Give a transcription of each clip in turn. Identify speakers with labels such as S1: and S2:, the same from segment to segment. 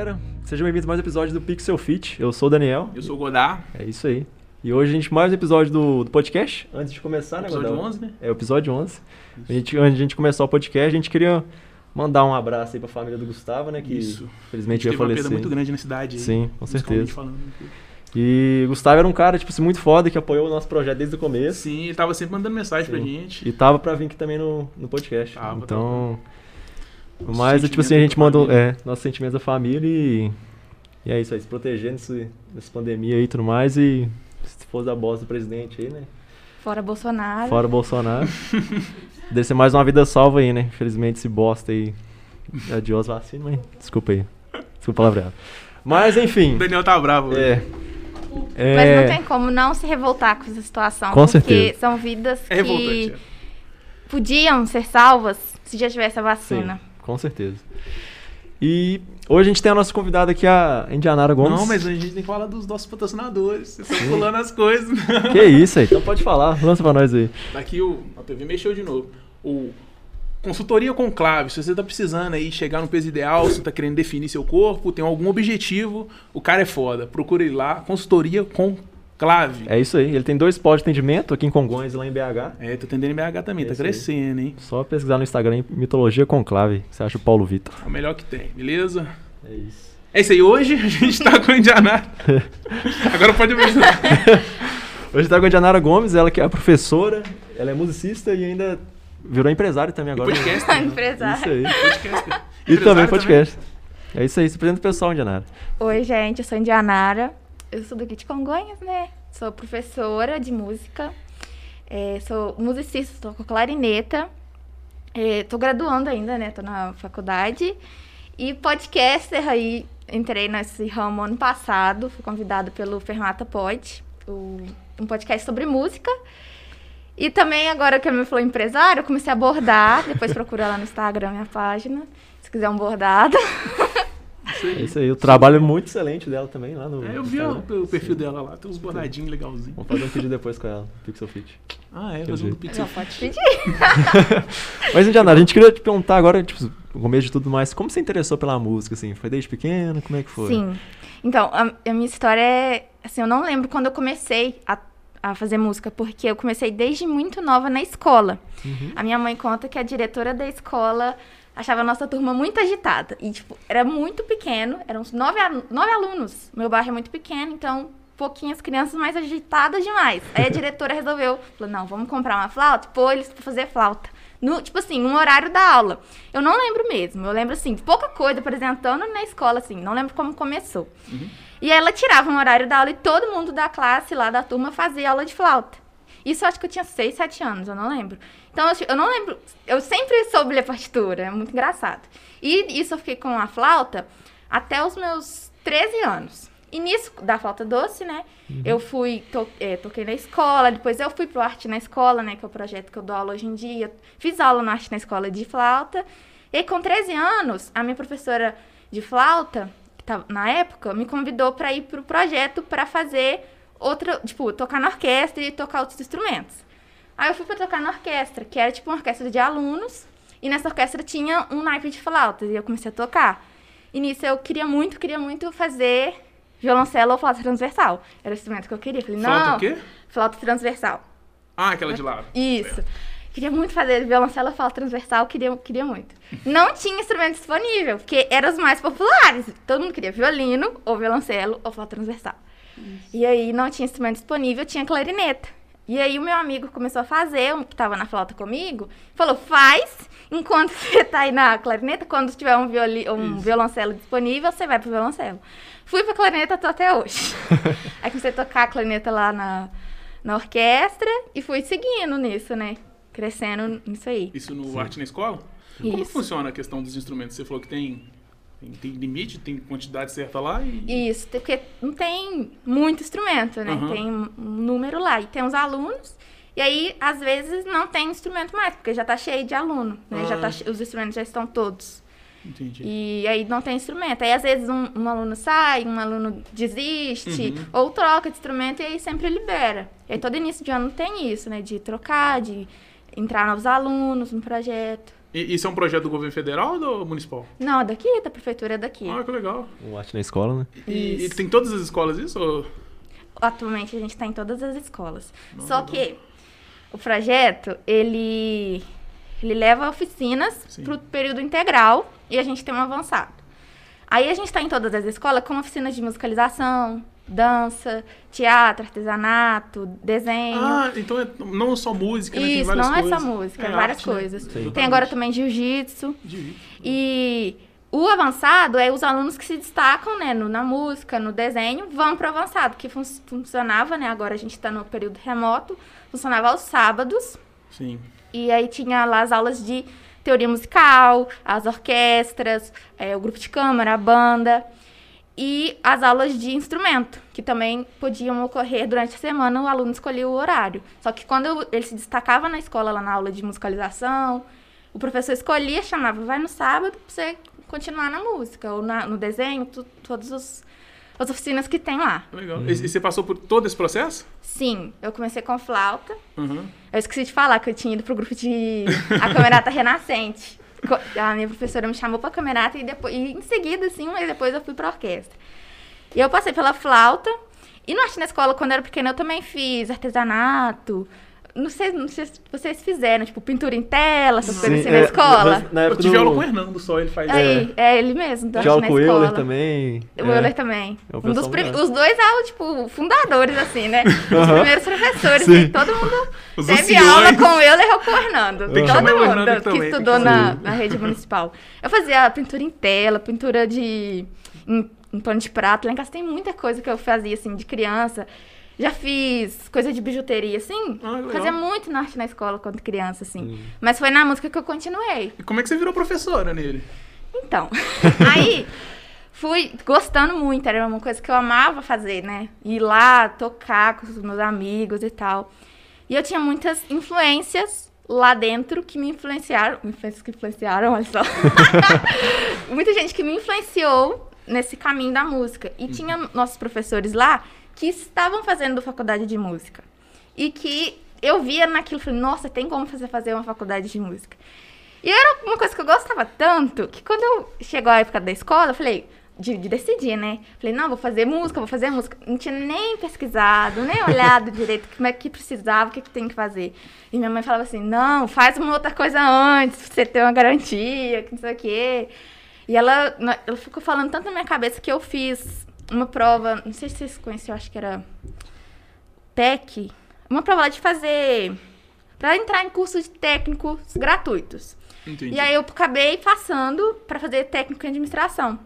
S1: galera. Sejam bem-vindos a mais um episódio do Pixel Fit. Eu sou o Daniel.
S2: Eu sou o Godard.
S1: É isso aí. E hoje a gente mais um episódio do, do podcast. Antes de começar, né,
S2: Episódio
S1: Godão?
S2: 11, né?
S1: É o episódio 11. A gente, antes de a gente começar o podcast, a gente queria mandar um abraço aí pra família do Gustavo, né? Que
S2: Isso.
S1: infelizmente
S2: Teve
S1: ia
S2: uma
S1: falecer.
S2: perda muito grande na cidade. aí,
S1: Sim, com
S2: musicalmente
S1: certeza.
S2: falando.
S1: E Gustavo era um cara, tipo assim, muito foda que apoiou o nosso projeto desde o começo.
S2: Sim, ele tava sempre mandando mensagem pra
S1: Sim.
S2: gente.
S1: E tava pra vir aqui também no, no podcast.
S2: Tava,
S1: então.
S2: Os
S1: Mas, tipo assim, a gente mandou é, nossos sentimentos da família e. E é isso aí, se proteger nesse, nessa pandemia aí e tudo mais. E se for da bosta do presidente aí, né?
S3: Fora Bolsonaro.
S1: Fora Bolsonaro. Deve ser mais uma vida salva aí, né? Infelizmente, esse bosta aí. Adiou as vacinas, mas. Desculpa aí. Desculpa a palavra. Mas, enfim.
S2: O Daniel tá bravo.
S1: É.
S2: hoje.
S3: Mas
S1: É,
S3: não tem como não se revoltar com essa situação.
S1: Com
S3: porque
S1: certeza.
S3: são vidas
S2: É
S3: que
S2: é.
S3: podiam ser salvas se já tivesse a vacina.
S1: Sim, com certeza. E hoje a gente tem a nossa convidada aqui, a Indianara Gomes.
S2: Não, mas a gente tem que falar dos nossos patrocinadores. Vocês estão pulando as coisas.
S1: Que isso aí? Então pode falar, lança pra nós aí.
S2: Aqui o, a TV mexeu de novo. O Consultoria Conclave, se você tá precisando aí chegar no peso ideal, se tá querendo definir seu corpo, tem algum objetivo, o cara é foda. Procura ele lá, Consultoria Conclave.
S1: É isso aí. Ele tem dois postos de atendimento aqui em Congonhas e lá em BH.
S2: É, tô atendendo em BH também,
S1: É
S2: tá
S1: isso aí.
S2: crescendo, hein?
S1: Só pesquisar no Instagram em Mitologia Conclave. Você acha o Paulo Vitor.
S2: É o melhor que tem, beleza?
S1: É isso.
S2: É isso aí, hoje a gente tá com o Indianá. Agora pode apresentar.
S1: Hoje tá com a Indianara Gomes, ela que é a professora, ela é musicista e ainda virou empresária também agora. né?
S2: podcast. né?
S3: Empresário.
S1: Isso aí.
S2: podcast.
S1: E também podcast. É isso aí, se apresenta o pessoal, Indianara.
S3: Oi, gente, eu sou Indianara. Eu sou daqui de Congonhas, né? Sou professora de música. É, sou musicista, estou com clarineta. É, tô graduando ainda, né? Tô na faculdade. E podcaster aí, entrei nesse ramo ano passado. Fui convidada pelo Fermata Pod, o- um podcast sobre música. E também, agora que a me falou empresário, eu comecei a bordar. Depois procura lá no Instagram minha página, se quiser um bordado.
S1: É isso aí. O trabalho é muito excelente dela também lá no.
S2: É, eu vi o,
S1: Instagram.
S2: o perfil
S1: Sim.
S2: dela lá, tem uns bordadinhos legalzinhos.
S1: Vamos fazer um vídeo depois com ela, Pixel Fit.
S2: Ah, é, fazer um Pixel.
S3: Pedir.
S1: Mas, Indianara, a gente queria te perguntar agora, tipo, no começo de tudo mais, como você interessou pela música, assim? Foi desde pequeno? Como é que foi?
S3: Sim. Então, a, a minha história é. Assim, eu não lembro quando eu comecei a, a fazer música, porque eu comecei desde muito nova na escola.
S1: Uhum.
S3: A minha mãe conta que a diretora da escola achava a nossa turma muito agitada. E, tipo, era muito pequeno, eram uns nove, nove alunos. Meu bairro é muito pequeno, então pouquinhas crianças mais agitadas demais. Aí a diretora resolveu, falou, não, vamos comprar uma flauta e pôr eles pra fazer flauta. No, tipo assim, no horário da aula. Eu não lembro mesmo. Eu lembro, assim, pouca coisa apresentando na escola, assim. Não lembro como começou. E aí ela tirava um horário da aula e todo mundo da classe lá da turma fazia aula de flauta. Isso eu acho que eu tinha 6, 7 anos, eu não lembro. Então, eu, eu não lembro. Eu sempre soube ler partitura, é muito engraçado. E isso eu fiquei com a flauta até os meus 13 anos. E nisso, da flauta doce, né? Eu fui, to, eh, toquei na escola, depois eu fui pro Arte na Escola, né? Que é o projeto que eu dou aula hoje em dia. Fiz aula no Arte na Escola de flauta. E aí, com 13 anos, a minha professora de flauta, que tava, na época, me convidou para ir pro projeto para fazer outra, tipo, tocar na orquestra e tocar outros instrumentos. Aí eu fui pra tocar na orquestra, que era tipo uma orquestra de alunos, e nessa orquestra tinha um naipe de flautas, e eu comecei a tocar. E nisso eu queria muito, queria muito fazer violoncelo ou flauta transversal. Era o instrumento que eu queria. Falei, não,
S2: Flauta o quê?
S3: flauta transversal.
S2: Ah, aquela de lado.
S3: Isso. Queria muito fazer violoncelo ou flauta transversal, queria, queria muito. Não tinha instrumento disponível, porque eram os mais populares. Todo mundo queria violino, ou violoncelo, ou flauta transversal. E aí não tinha instrumento disponível, tinha clarineta. E aí o meu amigo começou a fazer, um que estava na flauta comigo, falou, faz, enquanto você tá aí na clarineta, quando tiver um, violi um
S2: Isso.
S3: violoncelo disponível, você vai pro violoncelo. Fui pra clarineta, tô até hoje. aí comecei a tocar a clarineta lá na, na orquestra e fui seguindo nisso, né? Crescendo nisso aí.
S2: Isso no Arte na Escola? Como
S3: Isso.
S2: funciona a questão dos instrumentos? Você falou que tem, tem, tem limite, tem quantidade certa lá e...
S3: Isso, porque não tem muito instrumento, né?
S2: Aham.
S3: Tem um número lá. E tem os alunos. E aí, às vezes, não tem instrumento mais, porque já tá cheio de aluno, né? Já
S2: Ah.
S3: tá che- os instrumentos já estão todos.
S2: Entendi.
S3: E aí não tem instrumento. Aí, às vezes, um, um aluno sai, um aluno desiste,
S2: Uhum.
S3: ou troca de instrumento, e aí sempre libera. E aí, todo início de ano tem isso, né? De trocar, de entrar novos alunos no projeto.
S2: E isso é um projeto do governo federal ou do municipal?
S3: Não, daqui, da prefeitura daqui.
S2: Ah, que legal.
S1: Um arte na escola, né?
S2: E, e tem todas as escolas isso? Ou...
S3: Atualmente a gente está em todas as escolas. Só que o projeto, ele, ele leva oficinas para o período integral e a gente tem um avançado. Aí a gente está em todas as escolas com oficinas de musicalização, dança, teatro, artesanato, desenho.
S2: Ah, então é não só música, né? Tem
S3: Isso,
S2: várias
S3: não é
S2: coisas.
S3: só música, é
S2: É
S3: várias
S2: arte, né?
S3: coisas.
S2: Sim.
S3: Tem agora também jiu-jitsu.
S2: De-
S3: E o avançado é os alunos que se destacam, né, no- na música, no desenho, vão pro avançado, que fun- funcionava, né, agora a gente tá no período remoto, funcionava aos sábados,
S2: Sim.
S3: e aí tinha lá as aulas de teoria musical, as orquestras, é, o grupo de câmara, a banda, e as aulas de instrumento, que também podiam ocorrer durante a semana, o aluno escolhia o horário. Só que quando ele se destacava na escola, lá na aula de musicalização, o professor escolhia, chamava, vai no sábado pra você continuar na música, ou na- no desenho, tu, todas os- as oficinas que tem lá.
S2: Legal. E, e você passou por todo esse processo?
S3: Sim, eu comecei com flauta,
S2: Uhum.
S3: eu esqueci de falar que eu tinha ido pro grupo de A Camerata Renascente. A minha professora me chamou pra camerata e depois e em seguida, assim, mas depois eu fui pra orquestra. E eu passei pela flauta. E no arte na escola, quando eu era pequena, eu também fiz artesanato. Não sei, não sei se vocês fizeram, tipo, pintura em tela, essas coisas assim na
S1: é,
S3: escola.
S1: mas Na
S2: Eu
S1: época
S2: tive
S1: do...
S2: aula com o Hernando só, ele faz.
S3: Aí, é ele mesmo, da na
S1: com o
S3: escola.
S1: Euler também.
S3: O
S1: é.
S3: Euler também.
S1: É
S3: um dos prim-. Os dois são, tipo, fundadores, assim, né? Os
S1: Aham.
S3: primeiros professores.
S1: Sim.
S3: E todo mundo
S2: Os
S3: teve aula com o Euler ou com o Hernando.
S2: Tem que
S3: todo mundo
S2: Hernando
S3: que
S2: também,
S3: estudou
S2: que
S3: na, na rede municipal. Eu fazia pintura em tela, pintura de... Em, em pano de prato. Lá em casa tem muita coisa que eu fazia, assim, de criança. Já fiz coisa de bijuteria, assim.
S2: Ah,
S3: fazia muito na arte na escola quando criança, assim. Mas foi na música que eu continuei.
S2: E como é que você virou professora nele?
S3: Então, aí fui gostando muito, era uma coisa que eu amava fazer, né? Ir lá, tocar com os meus amigos e tal. E eu tinha muitas influências lá dentro que me influenciaram. Influências que influenciaram, olha só. Muita gente que me influenciou nesse caminho da música. E tinha nossos professores lá que estavam fazendo faculdade de música. E que eu via naquilo falei, nossa, tem como fazer, fazer uma faculdade de música. E era uma coisa que eu gostava tanto que quando eu chegou a época da escola, eu falei, de, de decidir, né? Falei, não, vou fazer música, vou fazer música. Não tinha nem pesquisado, nem olhado direito como é que precisava, o que, que tem que fazer. E minha mãe falava assim, não, faz uma outra coisa antes, pra você ter uma garantia, que não sei o quê. E ela, ela ficou falando tanto na minha cabeça que eu fiz uma prova, não sei se vocês conhecem, eu acho que era TEC, uma prova lá de fazer, pra entrar em cursos de técnicos gratuitos.
S2: Entendi.
S3: E aí eu acabei passando pra fazer técnico em administração.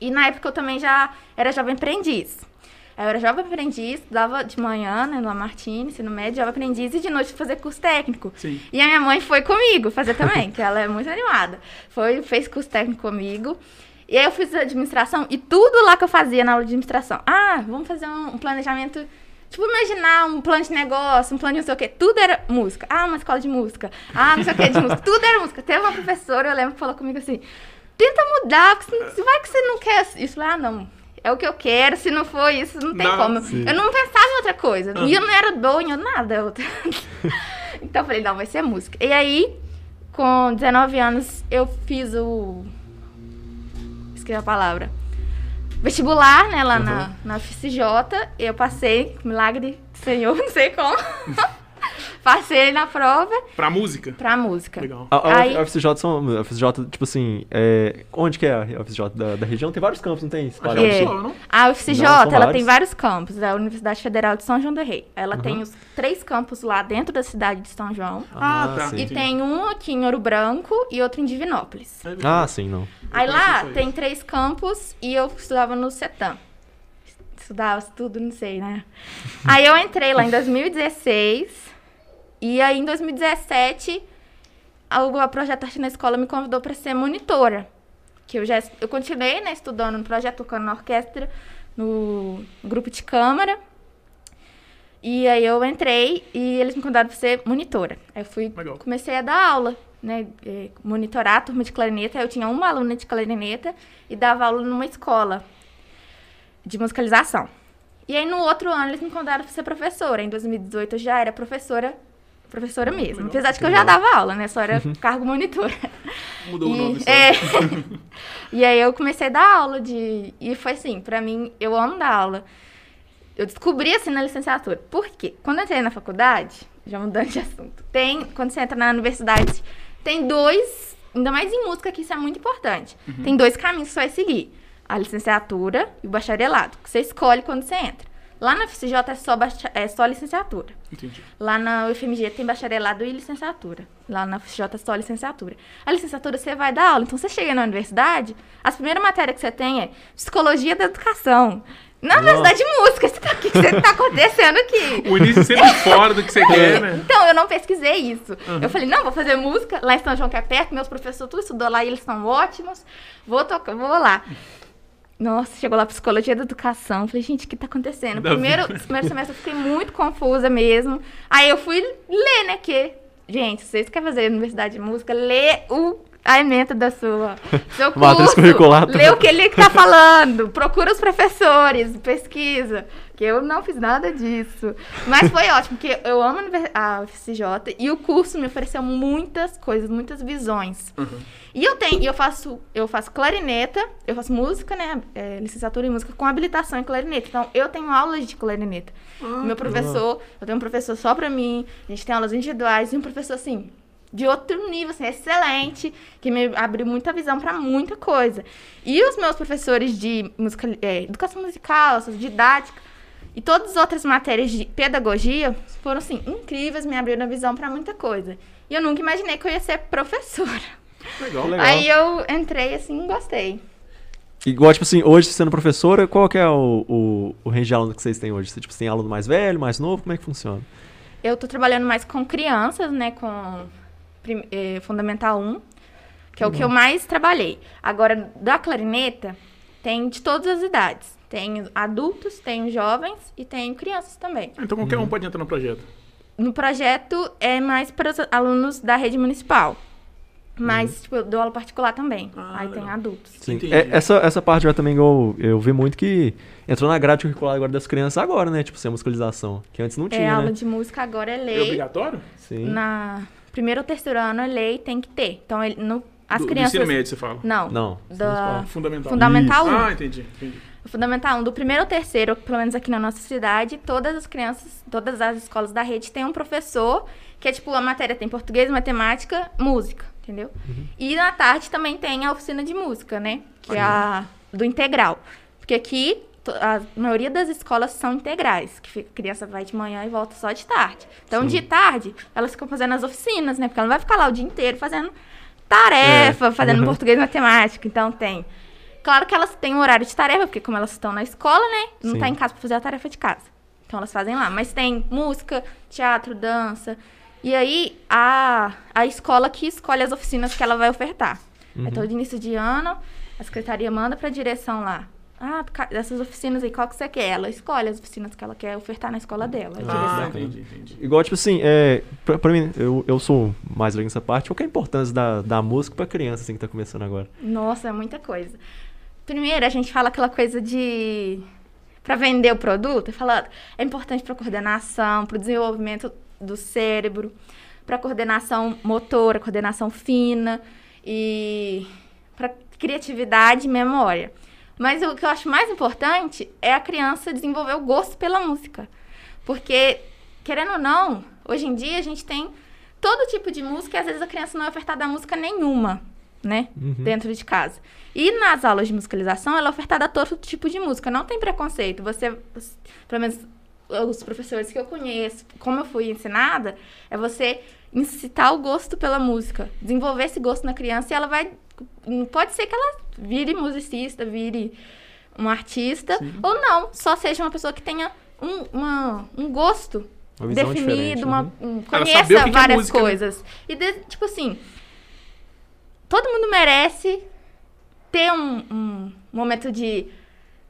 S3: E na época eu também já era jovem aprendiz. Eu era jovem aprendiz, dava de manhã, né, no Martini, ensino médio, jovem aprendiz, e de noite fazer curso técnico.
S2: Sim.
S3: E a minha mãe foi comigo fazer também, que ela é muito animada. Foi, fez curso técnico comigo. E aí eu fiz administração e tudo lá que eu fazia na aula de administração. Ah, vamos fazer um, um planejamento. Tipo, imaginar um plano de negócio, um plano de não sei o quê. Tudo era música. Ah, uma escola de música. Ah, não sei o quê de música. Tudo era música. Teve uma professora, eu lembro, que falou comigo assim: tenta mudar, porque vai que você não quer isso. Eu falei, ah, não. É o que eu quero, se não for isso, não tem
S2: Não,
S3: como.
S1: sim.
S3: Eu não pensava em outra coisa.
S2: Ah.
S3: E eu não era em nada. outra. então eu falei, não, vai ser música. E aí, com 19 anos, eu fiz o. Esqueci a palavra. Vestibular, né, lá na, na FCJ. Eu passei, milagre do Senhor, não sei como. passei na prova
S2: Pra música?
S3: pra música.
S2: Legal.
S1: A, a,
S3: Aí-
S1: a FCJ são. A FCJ, tipo assim, é, onde que é a FCJ da, da região? Tem vários campos, não tem?
S2: Que
S3: É.
S2: é não?
S3: A UFCJ,
S1: Não,
S3: ela
S1: vários.
S3: tem vários campos. A Universidade Federal de São João do Rei. Ela
S1: Aham.
S3: tem os três campos lá dentro da cidade de São João.
S2: Ah, tá.
S1: sim.
S3: E
S2: Entendi.
S3: tem um aqui em Ouro Branco e outro em Divinópolis.
S2: É
S1: Ah, sim, não.
S3: Aí lá tem três campos e eu estudava no CETAM. Estudava tudo, não sei, né? Aí eu entrei lá em 2016 e aí em 2017 a- o projeto Arte na Escola me convidou para ser monitora. Que eu já eu continuei, né, estudando no projeto, tocando na orquestra, no grupo de câmara. E aí eu entrei e eles me convidaram para ser monitora. Aí eu fui,
S2: Legal.
S3: comecei a dar aula, né, eh, monitorar a turma de clarineta. Eu tinha uma aluna de clarineta e dava aula numa escola de musicalização. E aí no outro ano eles me convidaram para ser professora. Em 2018 eu já era professora professora mesmo. Apesar de que eu já dava aula, né? Só era cargo monitora.
S2: Mudou o
S3: E-
S2: nome só.
S3: é. e aí eu comecei a dar aula de. E foi assim, pra mim, eu amo dar aula. Eu descobri assim na licenciatura. Por quê? Quando eu entrei na faculdade, já mudando de assunto, tem. Quando você entra na universidade, tem dois. Ainda mais em música, que isso é muito importante. Tem dois caminhos que você vai seguir: a licenciatura e o bacharelado, que você escolhe quando você entra. Lá na FCJ é só, é só licenciatura.
S2: Entendi.
S3: Lá na UFMG tem bacharelado e licenciatura. Lá na FJ é só licenciatura. A licenciatura você vai dar aula. Então você chega na universidade, as primeiras matérias que você tem é psicologia da educação. Na universidade de música, você tá- o que que tá acontecendo aqui?
S2: O início sempre fora do que você quer, né?
S3: Então, eu não pesquisei isso. Eu falei, não, vou fazer música lá em São João que é perto, meus professores tudo estudou lá e eles são ótimos. Vou tocar, vou lá. Nossa, chegou lá psicologia da educação. Falei, gente, o que tá acontecendo? Primeiro, primeiro semestre eu fiquei muito confusa mesmo. Aí eu fui ler, né? Que, gente, se vocês querem fazer universidade de música, lê o a ementa da sua seu curso.
S1: Matriz curricular
S3: Lê o que ele tá falando. Procura os professores, pesquisa. Que eu não fiz nada disso. Mas foi ótimo, porque eu amo a UFCJ e o curso me ofereceu muitas coisas, muitas visões. E eu tenho, eu faço, eu faço clarineta, eu faço música, né? é, licenciatura em música com habilitação em clarineta. Então, eu tenho aulas de clarineta. Meu professor, eu tenho um professor só pra mim, a gente tem aulas individuais e um professor assim, de outro nível, assim, excelente, que me abriu muita visão pra muita coisa. E os meus professores de música, é, educação musical, didática, e todas as outras matérias de pedagogia foram, assim, incríveis, me abriram a visão pra muita coisa. E eu nunca imaginei que eu ia ser professora.
S2: Legal.
S1: Legal.
S3: Aí eu entrei assim, gostei.
S1: Igual, tipo assim, hoje sendo professora, qual que é o, o, o range de aluno que vocês têm hoje? Você, tipo, tem aluno mais velho, mais novo? Como é que funciona?
S3: Eu tô trabalhando mais com crianças, né? Com eh, Fundamental 1, que é o que eu mais trabalhei. Agora, da clarineta, tem de todas as idades. Tem adultos, tem jovens e tem crianças também.
S2: Então qualquer um pode entrar no projeto.
S3: No projeto é mais para os alunos da rede municipal. Mas, tipo, eu dou aula particular também.
S2: Ah,
S3: Aí
S2: legal.
S3: tem adultos.
S1: Sim.
S2: Entendi.
S1: É, essa, essa parte eu também eu, eu vi muito que entrou na grade curricular agora das crianças agora, né? Tipo, sem musicalização. Que antes não
S3: É,
S1: tinha,
S3: aula
S1: né?
S3: de música agora é
S2: É
S3: lei.
S2: obrigatório?
S1: Sim.
S3: Na primeiro ou terceiro ano é lei, tem que ter. Então, ele, no, as
S2: do,
S3: crianças...
S2: Do ensino médio, você fala.
S3: Não.
S1: Não.
S3: Da
S2: Fundamental.
S3: Fundamental 1.
S2: Ah, entendi. entendi.
S3: O Fundamental 1, do primeiro ao terceiro, pelo menos aqui na nossa cidade, todas as crianças, todas as escolas da rede têm um professor, que é tipo, a matéria tem português, matemática, música, entendeu? E na tarde também tem a oficina de música, né? Que é a do integral. Porque aqui, a maioria das escolas são integrais, que a criança vai de manhã e volta só de tarde. Então, de tarde, elas ficam fazendo as oficinas, né? Porque ela não vai ficar lá o dia inteiro fazendo tarefa,
S1: É.
S3: fazendo
S1: Uhum.
S3: português e matemática. Então, tem Claro que elas têm um horário de tarefa, porque como elas estão na escola, né? Não
S1: Sim.
S3: tá em casa pra fazer a tarefa de casa. Então elas fazem lá. Mas tem música, teatro, dança. E aí a, a escola que escolhe as oficinas que ela vai ofertar.
S1: Uhum.
S3: Então, de início de ano, a secretaria manda pra direção lá. Ah, dessas oficinas aí, qual que você quer? Ela escolhe as oficinas que ela quer ofertar na escola dela. A
S2: Ah, entendi, entendi.
S1: Igual, tipo assim, é, pra, pra mim, eu, eu sou mais leigo nessa parte. Qual que é a importância da, da música pra criança, assim, que tá começando agora?
S3: Nossa, é muita coisa. Primeiro, a gente fala aquela coisa de. Pra vender o produto, fala, é importante pra coordenação, pro desenvolvimento do cérebro, pra coordenação motora, coordenação fina e pra criatividade e memória. Mas o que eu acho mais importante é a criança desenvolver o gosto pela música. Porque, querendo ou não, hoje em dia a gente tem todo tipo de música e às vezes a criança não é ofertada música nenhuma, né?
S1: Uhum.
S3: Dentro de casa. E nas aulas de musicalização, ela é ofertada todo tipo de música. Não tem preconceito. Você, pelo menos os professores que eu conheço, como eu fui ensinada, é você incitar o gosto pela música. Desenvolver esse gosto na criança e ela vai. Pode ser que ela vire musicista, vire um artista,
S2: Sim.
S3: ou não, só seja uma pessoa que tenha um, uma- um gosto definido, uma,
S1: uhum.
S3: um, conheça
S2: saber o que que é
S3: várias
S2: né?
S3: coisas. E, de- tipo assim, todo mundo merece ter um, um momento de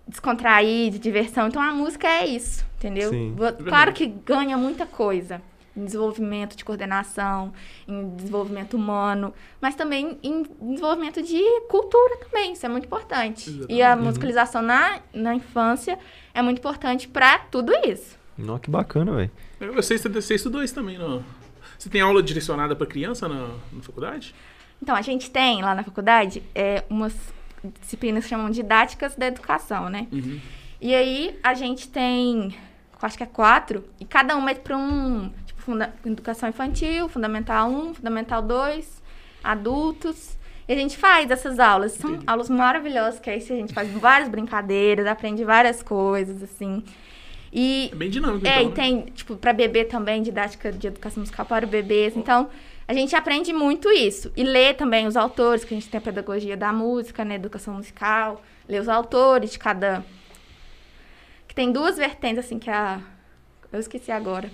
S3: descontrair, de diversão. Então a música é isso, entendeu?
S1: Sim.
S3: Vo- Claro que ganha muita coisa. Em desenvolvimento de coordenação, em desenvolvimento humano, mas também em desenvolvimento de cultura também, isso é muito importante. E a
S2: Exatamente.
S3: musicalização na, na infância é muito importante para tudo isso.
S1: Nossa, que bacana, velho.
S2: Eu sei que você estudou isso também, não? Você tem aula direcionada para criança na, na faculdade?
S3: Então, a gente tem lá na faculdade é, umas disciplinas que chamam didáticas da educação, né?
S2: Uhum.
S3: E aí a gente tem, acho que é quatro, e cada uma é para um, tipo, funda- educação infantil, fundamental 1, fundamental 2, adultos. E a gente faz essas aulas. São
S2: Entendi.
S3: aulas maravilhosas, que aí a gente faz várias brincadeiras, aprende várias coisas, assim. E
S2: É bem dinâmico,
S3: é,
S2: então.
S3: e
S2: né?
S3: tem, tipo, para bebê também, didática de educação musical para bebês. Então, a gente aprende muito isso. E lê também os autores, que a gente tem a pedagogia da música, né? Educação musical. Lê os autores de cada. Que tem duas vertentes, assim, que é a. Eu esqueci agora.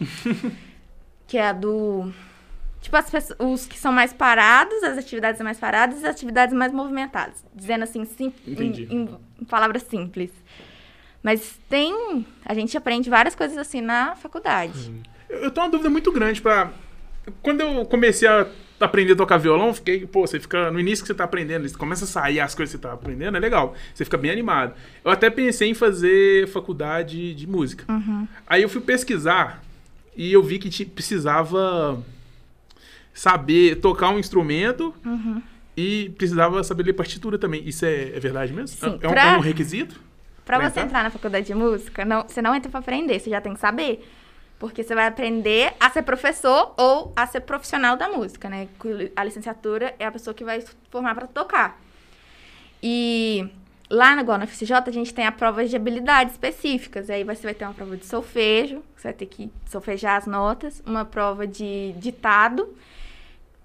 S3: que é a do. Tipo, as pessoas, os que são mais parados, as atividades mais paradas e as atividades mais movimentadas. Dizendo assim, sim, em, em- em palavras simples. Mas tem. A gente aprende várias coisas assim na faculdade.
S2: Eu, eu tenho uma dúvida muito grande pra. Quando eu comecei a aprender a tocar violão, fiquei, pô, você fica. No início que você tá aprendendo, você começa a sair as coisas que você tá aprendendo, é legal. Você fica bem animado. Eu até pensei em fazer faculdade de música. Aí eu fui pesquisar e eu vi que precisava saber tocar um instrumento e precisava saber ler partitura também. Isso é, é verdade mesmo?
S3: Sim,
S2: é, um,
S3: pra-
S2: é um requisito?
S3: Pra
S2: Pra
S3: você
S2: entrar?
S3: entrar na faculdade de música, não, você não entra pra aprender, você já tem que saber. Porque você vai aprender a ser professor ou a ser profissional da música, né? A licenciatura é a pessoa que vai formar pra tocar. E lá igual na FCJ, a gente tem a prova de habilidades específicas. Aí você vai ter uma prova de solfejo, você vai ter que solfejar as notas, uma prova de ditado,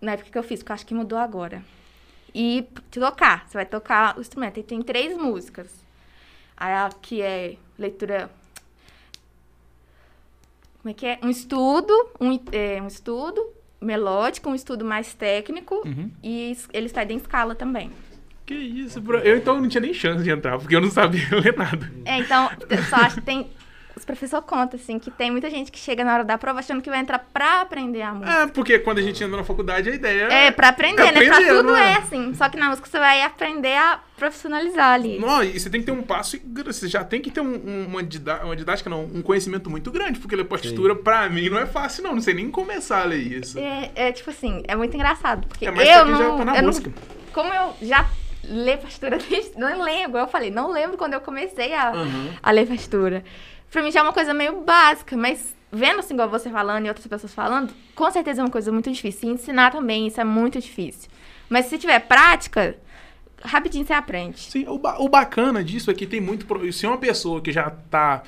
S3: na época que eu fiz, porque eu acho que mudou agora. E tocar, você vai tocar o instrumento. E tem três músicas. A que é leitura. Como é que é? Um estudo, um, é, um estudo melódico, um estudo mais técnico
S2: Uhum.
S3: e ele está em escala também.
S2: Que isso, bro. Eu então não tinha nem chance de entrar, porque eu não sabia ler nada.
S3: É, então, eu só acho que tem. Os professores contam, assim, que tem muita gente que chega na hora da prova achando que vai entrar pra aprender a música.
S2: É, porque quando a gente entra na faculdade, a ideia
S3: É, pra aprender,
S2: É
S3: né? Pra tudo
S2: não é?
S3: é assim. Só que na música você vai aprender a profissionalizar ali.
S2: Não, e você tem que ter um passo. Você já tem que ter um- um- uma, didá- uma didática, não, um conhecimento muito grande, porque ler partitura, pra mim, não é fácil, não. Não sei nem começar a ler isso.
S3: É, é, tipo assim, é muito engraçado. Porque
S2: É mais
S3: eu
S2: pra quem já
S3: não,
S2: tá na
S3: eu não-
S2: música.
S3: Como eu já lê partitura desde. Não lembro, eu falei, não lembro quando eu comecei a,
S2: Aham.
S3: a ler partitura. Pra mim já é uma coisa meio básica, mas vendo assim, igual você falando e outras pessoas falando, com certeza é uma coisa muito difícil. E ensinar também, isso é muito difícil. Mas se tiver prática, rapidinho você aprende.
S2: Sim, o, ba- o bacana disso é que tem muito. Se é uma pessoa que já tá.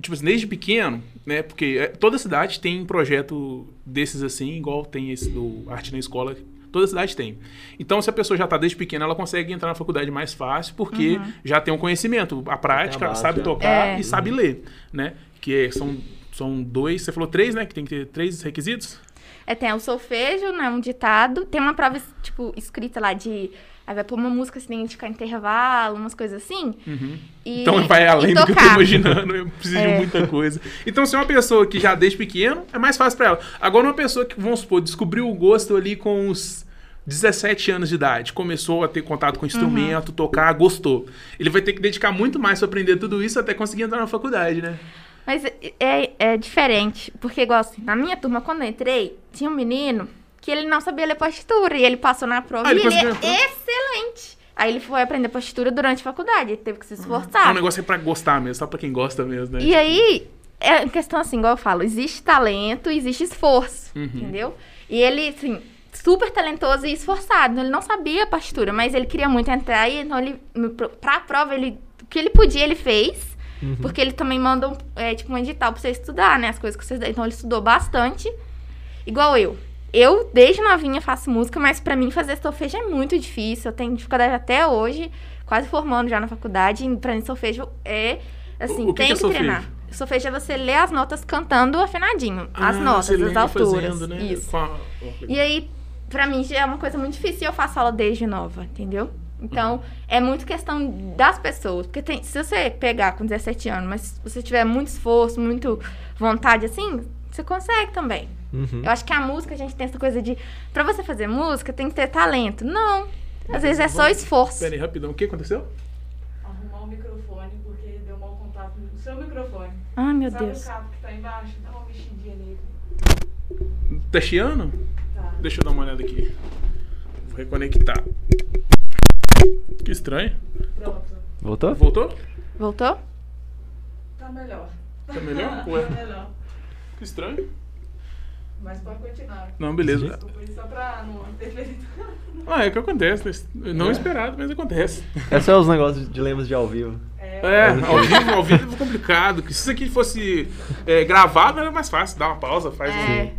S2: Tipo assim, desde pequeno, né? Porque é, toda cidade tem projeto desses assim, igual tem esse do Arte na Escola. Toda cidade tem. Então, se a pessoa já tá desde pequena, ela consegue entrar na faculdade mais fácil, porque já tem um conhecimento. A prática,
S1: a base
S2: sabe
S1: já.
S2: tocar
S3: É.
S2: e sabe ler, né? Que é- são, são dois. Você falou três, né? Que tem que ter três requisitos?
S3: É, tem o solfejo, né? Um ditado. Tem uma prova, tipo, escrita lá de. Aí vai pôr uma música, assim, tem que indicar intervalo, umas coisas assim.
S2: Uhum.
S3: E,
S2: Então vai além do que eu tô imaginando. Eu preciso de
S3: É.
S2: muita coisa. Então, se é uma pessoa que já desde pequeno, é mais fácil pra ela. Agora, uma pessoa que, vamos supor, descobriu o gosto ali com uns 17 anos de idade, começou a ter contato com instrumento, tocar, gostou. Ele vai ter que dedicar muito mais pra aprender tudo isso até conseguir entrar na faculdade, né?
S3: Mas é, é diferente, porque igual assim, na minha turma, quando eu entrei, tinha um menino que ele não sabia ler partitura, e ele passou na prova
S2: Ah, ele
S3: e ele é
S2: na prova?
S3: excelente. Aí ele foi aprender partitura durante a faculdade, ele teve que se
S2: É
S3: esforçar.
S2: um negócio é pra gostar mesmo, só pra quem gosta mesmo, né?
S3: E aí, é questão assim, igual eu falo, existe talento, existe esforço,
S2: Uhum.
S3: entendeu? E ele, assim, super talentoso e esforçado. Ele não sabia a partitura, mas ele queria muito entrar, e então ele, pra prova, ele, o que ele podia, ele fez. Porque ele também manda um, é, tipo, um edital pra você estudar, né? As coisas que você... Então ele estudou bastante. Igual eu. Eu, desde novinha, faço música, mas pra mim fazer solfejo é muito difícil. Eu tenho dificuldade até hoje, quase formando já na faculdade. E pra mim, solfejo é, assim,
S2: O- o que
S3: tem
S2: que é
S3: que, treinar. Solfejo é você ler as notas cantando afinadinho. as
S2: Ah,
S3: notas,
S2: você
S3: as alturas.
S2: fazendo, né?
S3: Isso.
S2: A-
S3: E aí, pra mim, já é uma coisa muito difícil e eu faço aula desde nova, entendeu? Então, é muito questão das pessoas. Porque tem, se você pegar com 17 anos, mas se você tiver muito esforço, muito vontade, assim, você consegue também.
S1: Uhum.
S3: Eu acho que a música, a gente tem essa coisa de... Pra você fazer música, tem que ter talento. Não. Às vezes é só esforço.
S2: Pera aí, rapidão. O que aconteceu?
S4: Arrumar o microfone, porque deu mau contato no seu microfone.
S3: Ai, meu
S4: Sabe
S3: Deus.
S4: o cabo que tá embaixo? Dá uma mexidinha nele.
S2: Tá chiando?
S4: Tá.
S2: Deixa eu dar uma olhada aqui. Vou reconectar. Que estranho.
S4: Pronto.
S1: Voltou?
S2: Voltou?
S3: Voltou?
S4: Tá melhor.
S2: Tá melhor?
S4: Tá
S2: Ué,
S4: melhor.
S2: que estranho.
S4: Mas pode continuar.
S2: Não, beleza.
S4: Foi só pra não interferir.
S2: Ah, é o que acontece. né? Não esperado, mas acontece.
S1: Esses são os negócios de dilemas de ao vivo.
S2: É, ao vivo, ao vivo é complicado. Que se isso aqui fosse é, gravado, era mais fácil. Dá uma pausa, faz
S3: É.
S2: um.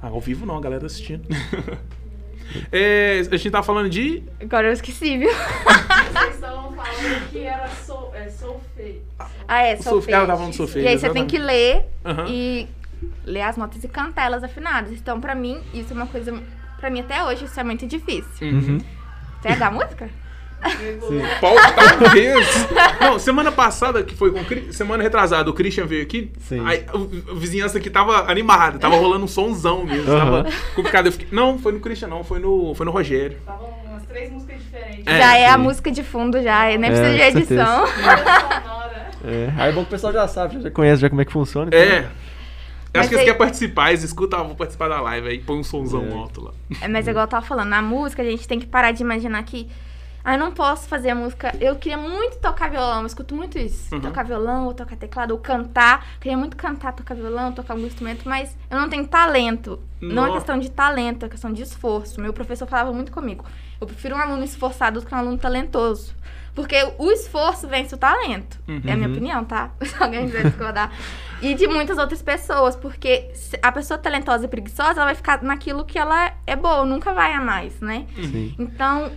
S2: Ah, ao vivo não, a galera assistindo. É, a gente tava falando de.
S3: Agora eu esqueci, viu?
S4: Vocês estavam falando que era sol, é, solfeio.
S3: Ah, é,
S2: O
S3: solfejo.
S2: solfe- ela tava falando
S3: E aí você tem
S2: exatamente.
S3: que ler
S2: Aham.
S3: e ler as notas e cantar elas afinadas. Então, pra mim, isso é uma coisa. Pra mim, até hoje, isso é muito difícil.
S2: Uhum.
S3: Você é da música?
S2: Paulo talvez. Não, semana passada, que foi com Semana retrasada, o Christian veio aqui.
S1: Sim.
S2: Aí o- a vizinhança aqui tava animada, tava rolando um sonzão mesmo.
S1: Aham.
S2: Tava complicado. Eu fiquei- Não, foi no Christian, não, foi no, foi no Rogério.
S4: Estavam umas três músicas diferentes.
S2: É,
S3: já é a
S1: sim.
S3: música de fundo, já. Nem
S1: É,
S3: precisa de edição.
S1: É. Aí é bom que o pessoal já sabe, já conhece já como é que funciona. então-
S2: É. Eu
S3: Mas
S2: acho que eles
S3: aí-
S2: querem participar, eles escutam, ah, vou participar da live, aí põe um sonzão
S1: É.
S2: alto lá.
S3: É, mas igual eu tava falando, na música a gente tem que parar de imaginar que. Ah, eu não posso fazer a música. Eu queria muito tocar violão, eu escuto muito isso.
S2: Uhum.
S3: Tocar violão, ou tocar teclado, ou cantar. Queria muito cantar, tocar violão, tocar algum instrumento, mas eu não tenho talento. Não é
S2: Nossa.
S3: questão de talento, é questão de esforço. Meu professor falava muito comigo. Eu prefiro um aluno esforçado do que um aluno talentoso. Porque o esforço vence o talento. É a minha
S1: Uhum.
S3: opinião, tá? Se alguém quiser discordar. E de muitas outras pessoas. Porque a pessoa talentosa e preguiçosa, ela vai ficar naquilo que ela é boa, nunca vai a mais, né?
S1: Sim.
S3: Então,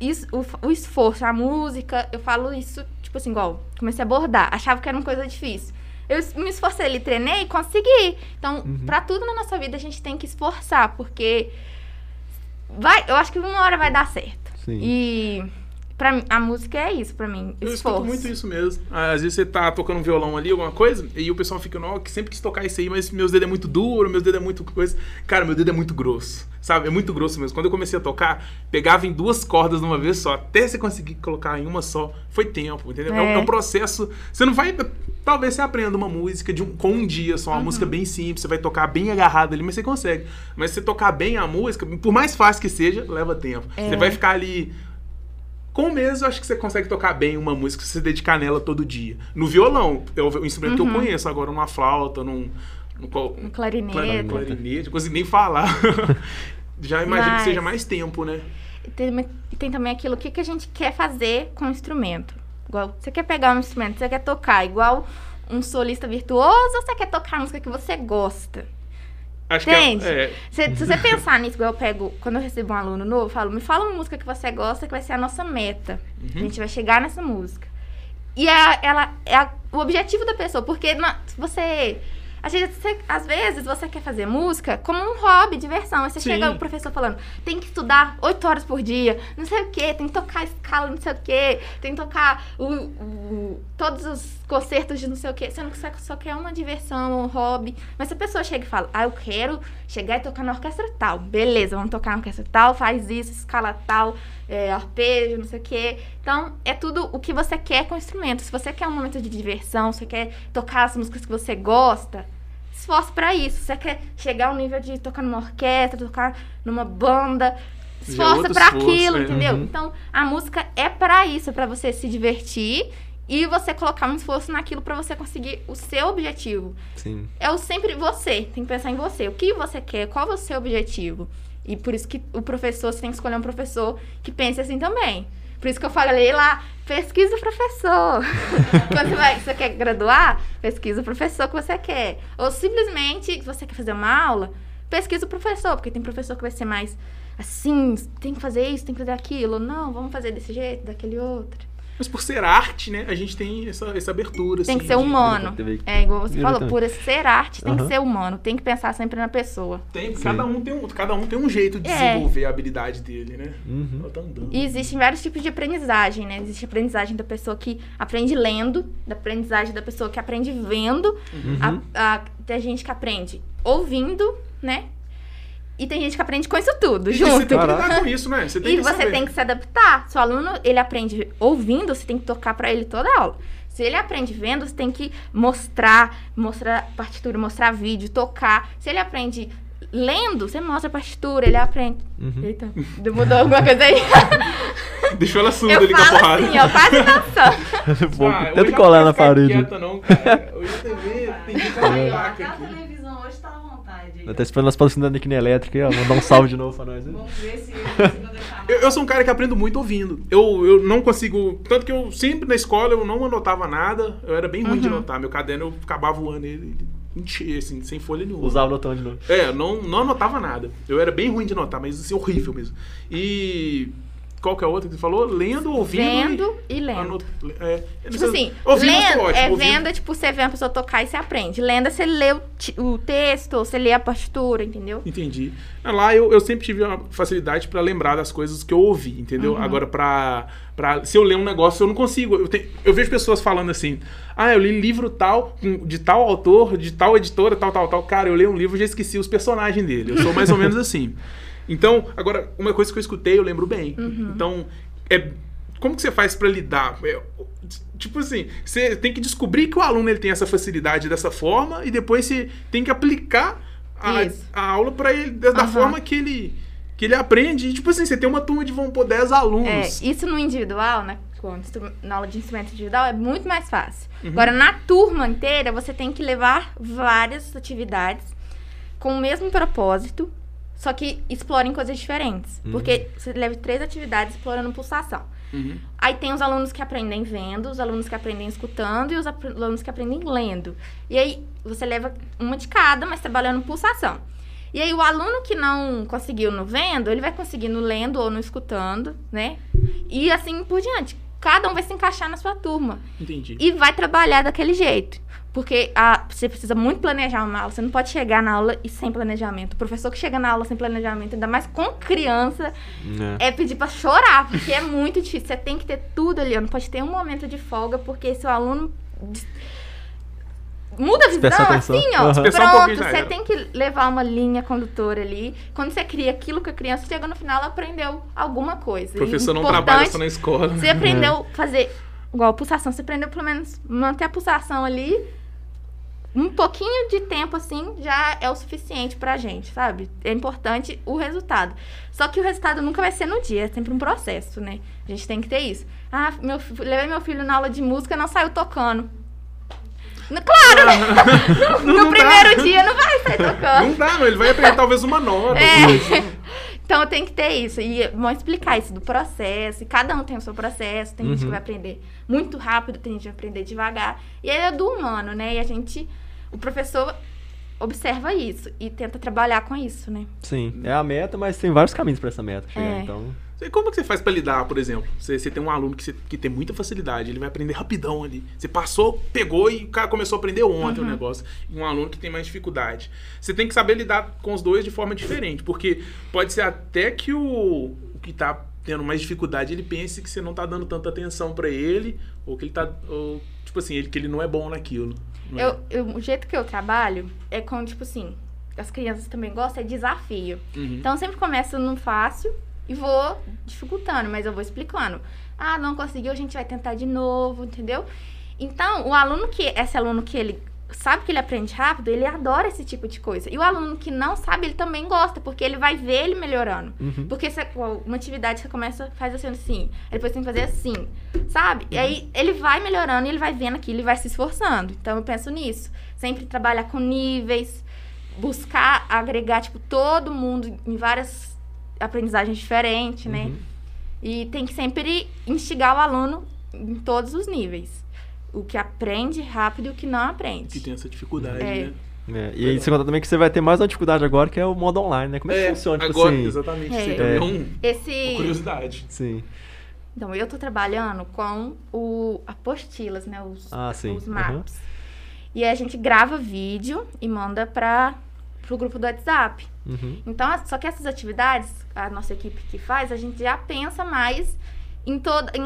S3: isso, o, o esforço, a música, eu falo isso, tipo assim, igual, comecei a abordar, achava que era uma coisa difícil. Eu me esforcei ali, treinei e consegui. Então,
S1: Uhum.
S3: pra tudo na nossa vida a gente tem que esforçar, porque vai, eu acho que uma hora vai dar certo.
S1: Sim.
S3: E pra mim, a música é isso pra mim,
S2: Eu
S3: esforço.
S2: escuto muito isso mesmo. Às vezes você tá tocando um violão ali, alguma coisa, e o pessoal fica, não, que sempre quis tocar isso aí, mas meus dedos é muito duro, meus dedos é muito coisa. Cara, meu dedo é muito grosso, sabe? É muito grosso mesmo. Quando eu comecei a tocar, pegava em duas cordas de uma vez só, até você conseguir colocar em uma só, foi tempo, entendeu? É, um-
S3: É.
S2: é um processo. Você não vai. Talvez você aprenda uma música de um, com um dia só, uma
S3: Uhum.
S2: música bem simples, você vai tocar bem agarrado ali, mas você consegue. Mas se você tocar bem a música, por mais fácil que seja, leva tempo.
S3: É.
S2: Você vai ficar ali com um mês, eu acho que você consegue tocar bem uma música se você dedicar nela todo dia. No violão, é o instrumento que eu conheço, agora numa flauta, num. num qual-
S3: Um clarinete.
S2: clarinete, clarinete, não consigo nem falar. Já imagino
S3: Mas-
S2: que seja mais tempo, né?
S3: E tem, tem também aquilo, o que, que a gente quer fazer com o instrumento. Igual, você quer pegar um instrumento, você quer tocar igual um solista virtuoso ou você quer tocar a música que você gosta?
S2: Acho
S3: Entende?
S2: é, é,
S3: Se, se você pensar nisso, igual eu pego, quando eu recebo um aluno novo, eu falo, me fala uma música que você gosta, que vai ser a nossa meta. A gente vai chegar nessa música. E é, ela é a- o objetivo da pessoa, porque na- você. Às vezes, você, às vezes você quer fazer música como um hobby, diversão. Aí você
S2: Sim.
S3: chega o professor falando, tem que estudar oito horas por dia, não sei o quê, tem que tocar escala, não sei o quê, tem que tocar o, o- todos os concertos de não sei o quê. Você não só, só quer uma diversão, um hobby. Mas se a pessoa chega e fala, ah, eu quero chegar e tocar na orquestra tal. Beleza, vamos tocar na orquestra tal, faz isso, escala tal, é, arpejo, não sei o quê. Então, é tudo o que você quer com o instrumento. Se você quer um momento de diversão, você quer tocar as músicas que você gosta, esforce pra isso. Se você quer chegar ao nível de tocar numa orquestra, tocar numa banda,
S2: é
S3: esforça
S2: esforço,
S3: aquilo,
S2: é.
S3: entendeu?
S1: Uhum.
S3: Então, a música é pra isso, é pra você se divertir e você colocar um esforço naquilo pra você conseguir o seu objetivo.
S1: Sim.
S3: É o sempre você, tem que pensar em você. O que você quer, qual é o seu objetivo? E por isso que o professor, você tem que escolher um professor que pense assim também. Por isso que eu falei lá, pesquisa o professor. Quando você, vai, você quer graduar, pesquisa o professor que você quer. Ou simplesmente, se você quer fazer uma aula, pesquisa o professor, porque tem professor que vai ser mais assim, tem que fazer isso, tem que fazer aquilo. Não, vamos fazer desse jeito, daquele outro.
S2: Mas por ser arte, né, a gente tem essa, essa abertura.
S3: Tem
S2: assim,
S3: que ser
S2: de-
S3: humano. É igual você falou, por ser arte, tem que
S1: Aham.
S3: ser humano. Tem que pensar sempre na pessoa.
S2: Tem,
S1: Sim.
S2: cada, um tem um, cada um tem um jeito de
S3: É.
S2: desenvolver a habilidade dele, né?
S1: Uhum.
S2: Ela tá andando.
S3: E existem vários tipos de aprendizagem, né? Existe a aprendizagem da pessoa que aprende lendo, da aprendizagem da pessoa que aprende vendo,
S1: Uhum.
S3: a, a- tem gente que aprende ouvindo, né? E tem gente que aprende com isso tudo,
S2: E você
S3: junto.
S2: tem que lidar com isso, né? Você tem
S3: E
S2: que
S3: você
S2: saber.
S3: tem que se adaptar. Se o aluno, ele aprende ouvindo, você tem que tocar pra ele toda a aula. Se ele aprende vendo, você tem que mostrar, mostrar partitura, mostrar vídeo, tocar. Se ele aprende lendo, você mostra a partitura, ele aprende.
S1: Uhum.
S3: Eita, mudou alguma coisa aí?
S2: Deixou ela surda
S3: Eu
S2: ali com a
S3: falo
S2: porrada.
S3: assim, ó, quase dançando.
S2: Ah,
S1: Tenta colar na parede.
S2: quieta, não, cara. Hoje a TV tem que
S4: até a
S2: aqui.
S4: televisão hoje tá à
S1: tô esperando as patrocínios da Nickney Elétrica aí, ó. Mandar um salve de novo pra nós. aí.
S4: Vamos ver se eu
S2: Eu, sou um cara que aprendo muito ouvindo. Eu, eu não consigo. Tanto que eu sempre na escola eu não anotava nada. Eu era bem ruim de anotar. Meu caderno eu ficava voando ele, ele enchia, assim, sem folha nenhuma.
S1: Usava o botão de novo.
S2: É, eu não, não anotava nada. Eu era bem ruim de anotar, mas assim, horrível mesmo. E. Qual que é a outra que você falou? Lendo, ouvindo.
S3: Vendo e lendo.
S2: Anot... É,
S3: Tipo assim,
S2: ouvindo
S3: lendo,
S2: ótimo,
S3: é
S2: ouvindo-
S3: vendo, é tipo, você vê uma pessoa tocar e você aprende. Lendo, é você lê o, o texto, você lê a partitura, entendeu?
S2: Entendi. Ah, Lá eu, eu sempre tive uma facilidade pra lembrar das coisas que eu ouvi, entendeu?
S3: Uhum.
S2: Agora, pra, pra. Se eu ler um negócio, eu não consigo. Eu, tenho- eu vejo pessoas falando assim: ah, eu li livro tal, de tal autor, de tal editora, tal, tal, tal. Cara, eu leio um livro e já esqueci os personagens dele. Eu sou mais ou menos assim. Então, agora, uma coisa que eu escutei, eu lembro bem.
S3: Uhum.
S2: Então, é. Como que você faz pra lidar? É, tipo assim, você tem que descobrir que o aluno ele tem essa facilidade dessa forma e depois você tem que aplicar a, a aula pra ele da,
S3: Aham.
S2: forma que ele que ele aprende. E, tipo assim, você tem uma turma de vão pôr 10
S3: É,
S2: alunos.
S3: isso no individual, né? Na aula de instrumento individual é muito mais fácil.
S2: Uhum.
S3: Agora, na turma inteira, você tem que levar várias atividades com o mesmo propósito, só que explorem coisas diferentes.
S1: Uhum.
S3: Porque você leva três atividades explorando pulsação.
S2: Uhum.
S3: Aí tem os alunos que aprendem vendo, os alunos que aprendem escutando e os alunos que aprendem lendo. E aí você leva uma de cada, mas trabalhando pulsação. E aí o aluno que não conseguiu no vendo, ele vai conseguir no lendo ou no escutando, né? E assim por diante. Cada um vai se encaixar na sua turma
S2: Entendi.
S3: e vai trabalhar daquele jeito. Porque a, você precisa muito planejar uma aula. Você não pode chegar na aula e sem planejamento. O professor que chega na aula sem planejamento, ainda mais com criança,
S1: É.
S3: é pedir pra chorar, porque é muito difícil. Você tem que ter tudo ali, ó. não pode ter um momento de folga, porque se o aluno muda a visão, assim, ó.
S1: Aham.
S2: Dispersar um
S3: Pronto,
S2: já
S3: você tem que levar uma linha condutora ali. Quando você cria aquilo que a criança chega no final, ela aprendeu alguma coisa.
S2: O professor não
S3: importante,
S2: trabalha só na escola.
S3: Você aprendeu a fazer igual a pulsação, você aprendeu pelo menos manter a pulsação ali. Um pouquinho de tempo assim já é o suficiente pra gente, sabe? É importante o resultado. Só que o resultado nunca vai ser no dia, é sempre um processo, né? A gente tem que ter isso. Ah, meu, levei meu filho na aula de música não saiu tocando. Claro, né? no,
S2: Não dá.
S3: primeiro dia não vai sair tocando.
S2: Não dá, não. Ele vai aprender talvez uma nota.
S3: É. Então tem que ter isso. E vão explicar isso do processo. E cada um tem o seu processo. Tem gente que
S1: Uhum.
S3: vai aprender muito rápido, tem gente que vai aprender devagar. E aí é do humano, né? E a gente. O professor observa isso e tenta trabalhar com isso, né?
S1: Sim, é a meta, mas tem vários caminhos pra essa meta chegar,
S3: É.
S1: então...
S2: E Como que você faz pra lidar, por exemplo? Você, você tem um aluno que, você- que tem muita facilidade, ele vai aprender rapidão ali. Você passou, pegou e o cara começou a aprender ontem o negócio. E um aluno que tem mais dificuldade. Você tem que saber lidar com os dois de forma diferente, porque pode ser até que o, o que tá tendo mais dificuldade, ele pense que você não tá dando tanta atenção pra ele, ou que ele tá. Ou, tipo assim, ele, que ele não é bom naquilo. Não é?
S3: Eu, eu- o jeito que eu trabalho é com, tipo assim, as crianças também gostam, é desafio.
S2: Uhum.
S3: Então eu sempre começo no fácil e vou dificultando, mas eu vou explicando. Ah, não conseguiu, a gente vai tentar de novo, entendeu? Então, o aluno que, esse aluno que ele sabe que ele aprende rápido, ele adora esse tipo de coisa. E o aluno que não sabe, ele também gosta, porque ele vai ver ele melhorando.
S1: Uhum.
S3: Porque você, uma atividade você começa, faz assim, assim, depois tem que fazer assim, sabe? E aí ele vai melhorando e ele vai vendo aquilo e vai se esforçando. Então eu penso nisso. Sempre trabalhar com níveis, buscar agregar, tipo, todo mundo em várias aprendizagens diferentes, né?
S1: Uhum.
S3: E tem que sempre instigar o aluno em todos os níveis. O que aprende rápido e o que não aprende.
S2: Que tem essa dificuldade,
S3: É.
S2: né?
S1: É, e aí você conta também que você vai ter mais uma dificuldade agora, que é o modo online, né? Como é que funciona, tipo
S2: agora,
S1: assim?
S2: exatamente.
S3: É.
S2: É
S1: É.
S2: um, uma
S3: Esse.
S2: curiosidade.
S1: Sim.
S3: Então, eu tô trabalhando com o apostilas, né? Os,
S1: Ah, sim.
S3: os
S1: Uhum.
S3: maps. E aí a gente grava vídeo e manda para pro grupo do WhatsApp.
S1: Uhum.
S3: Então, só que essas atividades, a nossa equipe que faz, a gente já pensa mais em todo, em,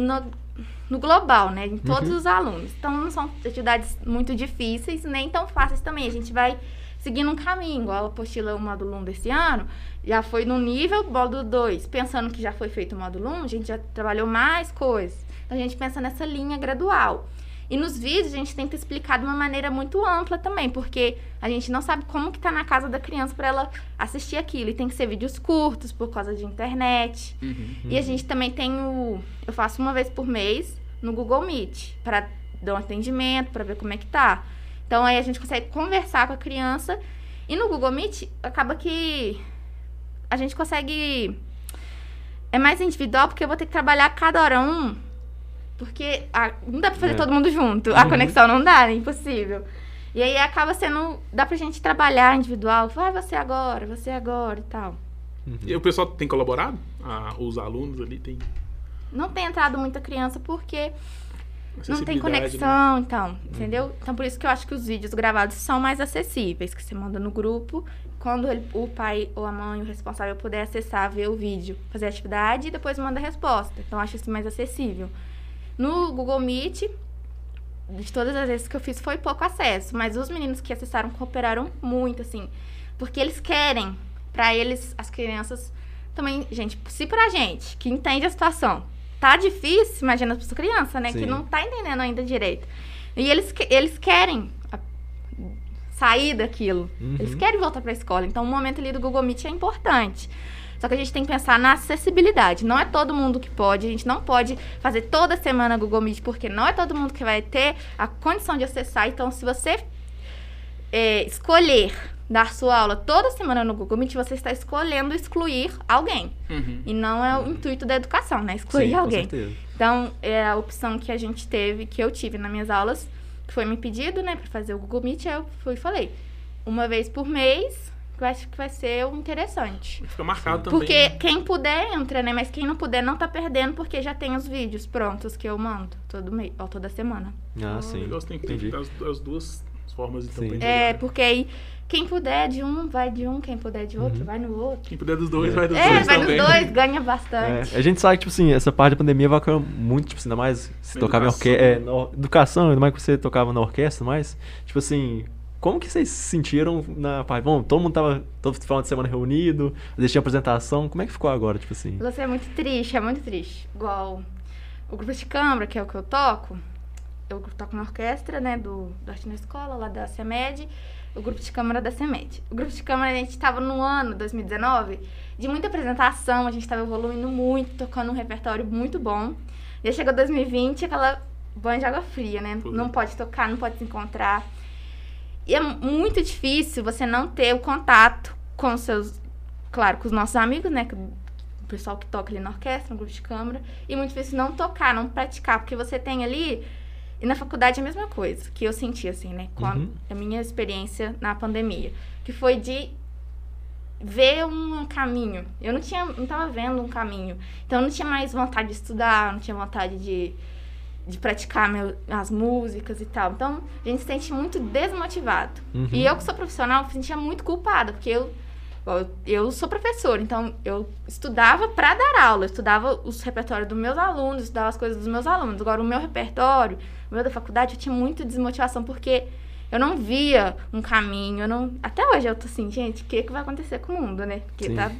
S3: no, no global, né? Em todos
S1: Uhum.
S3: os alunos. Então, não são atividades muito difíceis, nem tão fáceis também. A gente vai seguindo um caminho, igual a apostila o módulo 1 desse ano, já foi no nível módulo 2. Pensando que já foi feito o módulo 1, a gente já trabalhou mais coisas. Então, a gente pensa nessa linha gradual. E nos vídeos a gente tenta explicar de uma maneira muito ampla também, porque a gente não sabe como que tá na casa da criança para ela assistir aquilo. E tem que ser vídeos curtos por causa de internet.
S2: Uhum.
S3: E a gente também tem o. Eu faço uma vez por mês no Google Meet para dar um atendimento, para ver como é que tá. Então aí a gente consegue conversar com a criança. E no Google Meet acaba que a gente consegue. É mais individual porque eu vou ter que trabalhar cada hora um. Porque a- não dá pra fazer
S1: É.
S3: todo mundo junto. A
S1: Uhum.
S3: conexão não dá, é impossível. E aí acaba sendo. Dá pra gente trabalhar individual. Vai você agora, você agora e tal.
S2: E o pessoal tem colaborado? Ah, os alunos ali têm
S3: Não tem entrado muita criança porque não tem
S2: né?
S3: conexão, então, entendeu? Então por isso que eu acho que os vídeos gravados são mais acessíveis, que você manda no grupo, quando ele- o pai ou a mãe, o responsável puder acessar, ver o vídeo, fazer a atividade e depois manda a resposta. Então eu acho isso mais acessível. No Google Meet, de todas as vezes que eu fiz foi pouco acesso, mas os meninos que acessaram cooperaram muito, assim, porque eles querem, pra eles, as crianças também, gente, se pra gente que entende a situação, tá difícil, imagina pra sua criança, né,
S1: Sim.
S3: que não tá entendendo ainda direito. E eles, eles querem a- sair daquilo.
S1: Uhum.
S3: Eles querem voltar pra escola. Então, o momento ali do Google Meet é importante. Só que a gente tem que pensar na acessibilidade. Não é todo mundo que pode. A gente não pode fazer toda semana Google Meet, porque não é todo mundo que vai ter a condição de acessar. Então, se você é, escolher dar sua aula toda semana no Google Meet, você está escolhendo excluir alguém.
S2: Uhum.
S3: E não é o intuito da educação, né? Excluir
S1: Sim, com
S3: alguém.
S1: certeza.
S3: Então, é a opção que a gente teve, que eu tive nas minhas aulas, que foi me pedido, né, pra fazer o Google Meet, aí eu fui e falei, uma vez por mês, eu acho que vai ser interessante.
S2: Fica marcado também.
S3: Porque
S2: né?
S3: quem puder entra, né, mas quem não puder não tá perdendo, porque já tem os vídeos prontos que eu mando todo mês, ó, toda semana.
S1: Ah,
S2: Ah,
S1: sim.
S2: tem que ter as, as duas formas então
S1: Sim.
S2: pra
S3: É,
S2: entregar.
S3: porque aí quem puder de um, vai de um, quem puder de outro,
S1: Uhum.
S3: vai no outro.
S2: Quem puder dos dois,
S1: É.
S2: vai dos
S3: É,
S2: dois
S3: vai
S2: também.
S3: nos dois, ganha bastante.
S1: É, a gente sabe que, tipo assim, essa parte da pandemia vai ficar muito, tipo assim, ainda mais se
S2: Na
S1: tocava em orquestra. É, educação, ainda mais que você tocava na orquestra, mas, tipo assim, como que vocês se sentiram na parte? Bom, todo mundo tava todo final de semana reunido, deixei apresentação. Como é que ficou agora, tipo assim?
S3: Você é muito triste, é muito triste. Igual o grupo de câmara, que é o que eu toco, eu toco na orquestra, né, do, do Arte na Escola, lá da CEMED, o grupo de câmara da CEMED. O grupo de câmara, a gente tava no ano 2019 de muita apresentação, a gente tava evoluindo muito, tocando um repertório muito bom. E aí chegou 2020, aquela banho de água fria, né? Não pode tocar, não pode se encontrar. E é muito difícil você não ter o contato com os seus, claro, com os nossos amigos, né? O pessoal que toca ali na orquestra, no grupo de câmara. E muito difícil não tocar, não praticar, porque você tem ali. E na faculdade é a mesma coisa que eu senti, assim, né? Com a,
S1: Uhum.
S3: a minha experiência na pandemia. Que foi de ver um caminho. Eu não tinha, não tava vendo um caminho. Então eu não tinha mais vontade de estudar, não tinha vontade de, de praticar meu, as músicas e tal. Então a gente se sente muito desmotivado.
S1: Uhum.
S3: E eu que sou profissional, me sentia muito culpada, porque eu, eu, eu sou professora, então eu estudava pra dar aula, eu estudava os repertórios dos meus alunos, estudava as coisas dos meus alunos. Agora, o meu repertório, o meu da faculdade, eu tinha muita desmotivação, porque eu não via um caminho, eu não... Até hoje eu tô assim, gente, o que, que vai acontecer com o mundo, né? Porque
S1: Sim.
S3: tá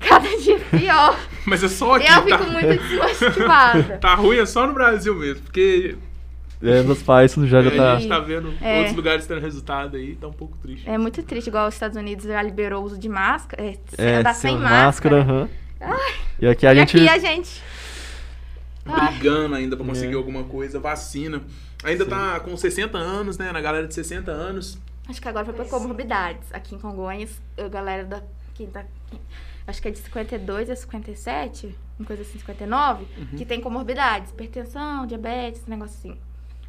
S3: cada dia pior.
S2: Mas é só aqui,
S3: eu
S2: tá?
S3: fico muito desmotivada.
S2: Tá ruim é só no Brasil mesmo, porque
S1: É, meus pais já, já
S2: é,
S1: tá.
S2: a gente tá vendo
S3: É.
S2: outros lugares tendo resultado aí, tá um pouco triste.
S3: É muito triste, igual os Estados Unidos já liberou o uso de máscara, é,
S1: É,
S3: andar
S1: sem
S3: sem
S1: máscara,
S3: máscara.
S1: aham. E aqui a
S3: e
S1: gente.
S3: aqui a gente... Ai.
S2: Brigando ainda pra conseguir
S1: É.
S2: alguma coisa, vacina. Ainda tá com 60 anos, né? Na galera de 60 anos.
S3: Acho que agora foi por comorbidades. Aqui em Congonhas, a galera da quinta. Acho que é de 52 a 57, uma coisa assim, 59,
S2: Uhum.
S3: que tem comorbidades, hipertensão, diabetes, esse negócio assim.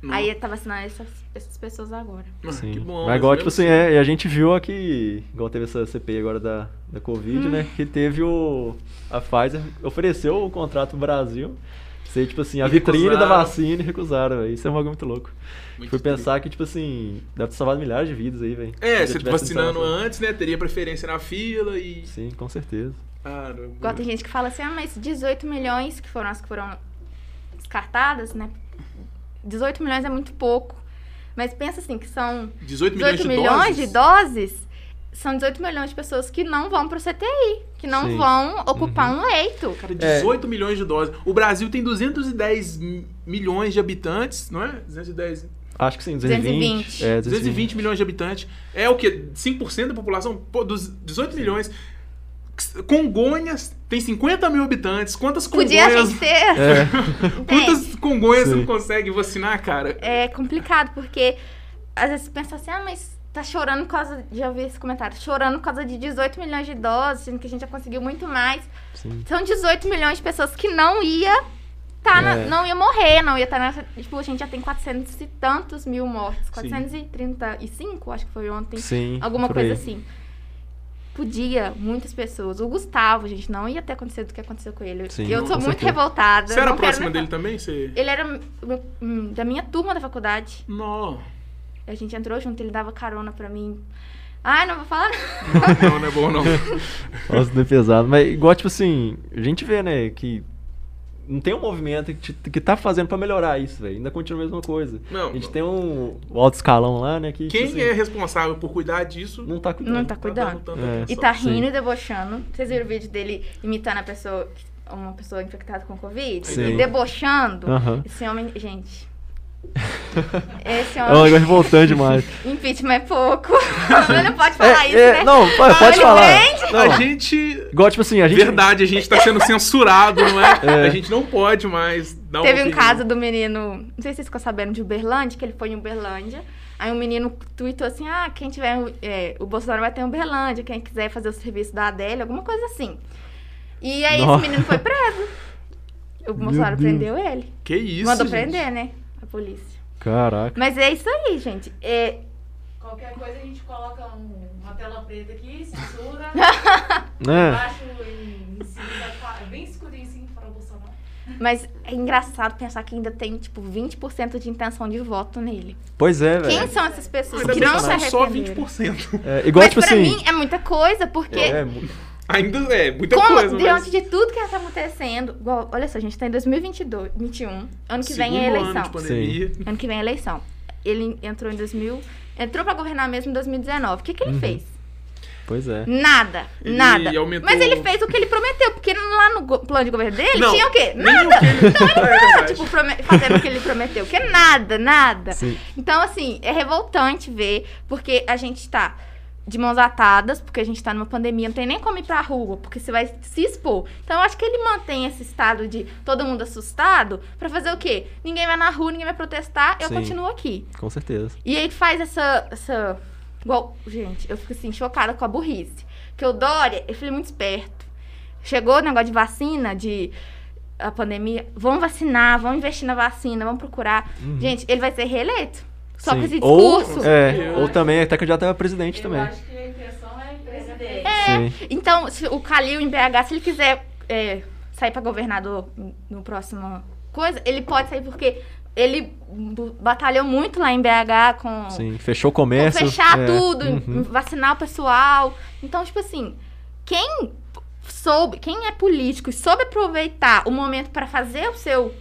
S2: Não.
S3: Aí tá vacinando essas, essas pessoas agora.
S2: Ah,
S1: Sim.
S2: que bom.
S1: Mas igual, tipo assim, é, e a gente viu aqui, igual teve essa CPI agora da, da Covid,
S3: Hum.
S1: né? Que teve o. A Pfizer ofereceu o contrato pro Brasil. Ser, tipo assim, a vitrine da vacina e recusaram, velho. Isso é um bagulho muito louco.
S2: Muito
S1: Fui
S2: triste.
S1: pensar que, tipo assim, deve ter salvado milhares de vidas aí, velho.
S2: É,
S1: Se
S2: vacinando antes, né? Teria preferência na fila e.
S1: Sim, com certeza.
S2: Caramba.
S3: Igual tem gente que fala assim, ah, mas 18 milhões, que foram as que foram descartadas, né? 18 milhões é muito pouco. Mas pensa assim, que são
S2: 18 milhões
S3: 18
S2: de
S3: milhões
S2: doses?
S3: de doses são 18 milhões de pessoas que não vão pro CTI, que não
S1: Sim.
S3: vão ocupar
S2: Uhum.
S3: um leito.
S2: Cara,
S1: É.
S2: 18 milhões de doses. O Brasil tem 210 mi- milhões de habitantes, não é? 210.
S1: Acho que sim, 220.
S3: 220.
S1: É,
S2: 220 milhões de habitantes. É o quê? 5% da população? Pô, dos 18 milhões. Congonhas tem 50 mil habitantes. Quantas
S3: Podia a
S2: Congonhas.
S3: gente ter.
S1: É?
S2: Quantas Congonhas você
S1: Sim.
S2: não consegue vacinar, cara?
S3: É complicado, porque às vezes você pensa assim, ah, mas tá chorando por causa. Já ouvi esse comentário, chorando por causa de 18 milhões de doses, sendo que a gente já conseguiu muito mais.
S1: sim.
S3: São 18 milhões de pessoas que não ia. Tá na-
S1: É.
S3: não ia morrer, não ia estar nessa. Tipo, a gente já tem 400 e tantos mil mortes.
S2: Sim.
S3: 435, acho que foi ontem.
S1: Sim.
S3: Alguma coisa
S1: aí.
S3: assim. Podia, muitas pessoas. O Gustavo, gente, não ia ter acontecido o que aconteceu com ele.
S1: Sim,
S3: eu sou muito
S1: certeza.
S3: revoltada.
S2: Você era próxima dele também? Você...
S3: Ele era meu- hum, da minha turma da faculdade.
S2: Não.
S3: A gente entrou junto, ele dava carona pra mim. Ai, não vou falar.
S2: Não, não, não é bom, não.
S1: Nossa, não é pesado. Mas igual, tipo assim, a gente vê, né, que não tem um movimento que, te- que tá fazendo pra melhorar isso, velho. Ainda continua a mesma coisa.
S2: Não,
S1: a gente
S2: não.
S1: tem um o alto escalão lá, né, que
S2: Quem
S1: tipo
S2: é
S1: assim,
S2: responsável por cuidar disso
S1: não tá cuidando.
S3: Não tá
S2: dando
S3: cuidando.
S2: tanta
S1: É.
S3: E tá
S1: Sim.
S3: rindo e debochando. Vocês viram o vídeo dele imitando a pessoa, uma pessoa infectada com Covid?
S1: Sim.
S3: E debochando. Esse homem, gente. Esse
S1: É um negócio revoltante demais.
S3: Impeachment é pouco. Ele não pode falar
S1: É,
S3: isso,
S1: é,
S3: né?
S1: Não, pode, pode falar. Não,
S2: A gente.
S1: Igual, tipo assim, a gente...
S2: Verdade, a gente tá sendo censurado, não é?
S1: É.
S2: A gente não pode mais dar
S3: Teve um caso do menino, não sei se vocês ficam sabendo, de Uberlândia, que ele foi em Uberlândia. Aí um menino tweetou assim: ah, quem tiver. é, o Bolsonaro vai ter em Uberlândia, quem quiser fazer o serviço da Adélia, alguma coisa assim. E aí
S1: Nossa.
S3: esse menino foi preso. O Bolsonaro prendeu ele.
S2: Que isso,
S3: Mandou
S2: gente?
S3: prender, né? Polícia.
S1: Caraca.
S3: Mas é isso aí, gente. É,
S4: Qualquer coisa a gente coloca um- uma tela preta aqui, censura,
S1: É.
S4: embaixo em, em cima, fa- bem escurinho assim para o Bolsonaro.
S3: mas é engraçado pensar que ainda tem, tipo, 20% de intenção de voto nele.
S1: Pois é,
S3: Quem
S1: velho.
S3: são essas pessoas
S2: Ainda
S3: que
S2: bem
S3: não se
S2: são só
S3: arrependeram?
S2: 20%.
S1: É, igual,
S3: Mas
S1: tipo
S3: pra
S1: assim...
S3: mim é muita coisa, porque
S1: é, mu-
S2: Ainda é, muita
S3: Como
S2: coisa.
S3: diante
S2: mas...
S3: de tudo que está acontecendo, igual, olha só, a gente tá em 2022, 21, ano que vem é
S2: Segundo
S3: eleição.
S2: ano de pandemia.
S3: Ano que vem é eleição. Ele entrou em 2000, entrou pra governar mesmo em 2019. O que que ele
S1: Uhum.
S3: fez?
S1: Pois é.
S3: Nada,
S2: Ele
S3: nada.
S2: aumentou-
S3: Mas ele fez o que ele prometeu, porque lá no plano de governo dele
S2: Não,
S3: tinha o quê? Nada.
S2: o que ele-
S3: Então ele
S2: É
S3: tá,
S2: verdade.
S3: tipo, prome- fazendo o que ele prometeu, que é nada, nada.
S1: Sim.
S3: Então, assim, é revoltante ver, porque a gente tá de mãos atadas, porque a gente tá numa pandemia, não tem nem como ir pra rua, porque você vai se expor. Então, eu acho que ele mantém esse estado de todo mundo assustado pra fazer o quê? Ninguém vai na rua, ninguém vai protestar, eu
S1: Sim.
S3: continuo aqui.
S1: Com certeza.
S3: E aí faz essa, essa... Igual, gente, eu fico assim, chocada com a burrice. Que o Dória, ele foi muito esperto. Chegou o negócio de vacina, de a pandemia, vamos vacinar, vamos investir na vacina, vamos procurar. Gente, ele vai ser reeleito. Só
S1: Sim.
S3: com esse
S1: Ou,
S3: discurso.
S1: é, ou também até candidato a presidente
S4: Eu
S1: também.
S4: acho que a intenção é presidente.
S1: Sim.
S3: Então, se o Calil em BH, se ele quiser é, sair pra governador no próximo coisa, ele pode sair porque ele batalhou muito lá em BH com,
S1: Sim. Fechou o
S3: com
S1: comércio.
S3: fechar
S1: é.
S3: tudo,
S1: Uhum.
S3: vacinar o pessoal. Então, tipo assim, quem soube, quem é político e soube aproveitar o momento pra fazer o seu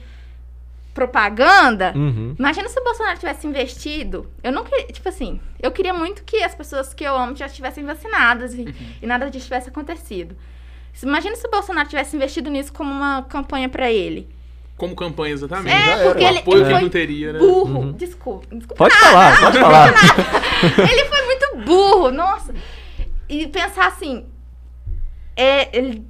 S3: propaganda,
S1: Uhum.
S3: Imagina se o Bolsonaro tivesse investido. Eu não queria, tipo assim, eu queria muito que as pessoas que eu amo já estivessem vacinadas e, e nada disso tivesse acontecido. Imagina se o Bolsonaro tivesse investido nisso como uma campanha pra ele.
S2: Como campanha, exatamente.
S3: É, porque
S2: o
S3: ele,
S2: apoio
S3: ele
S2: que ele
S3: foi
S2: não teria, né?
S3: burro.
S1: Uhum.
S3: Desculpa, desculpa.
S1: Pode falar, pode falar.
S3: ele foi muito burro, nossa. E pensar assim, é, ele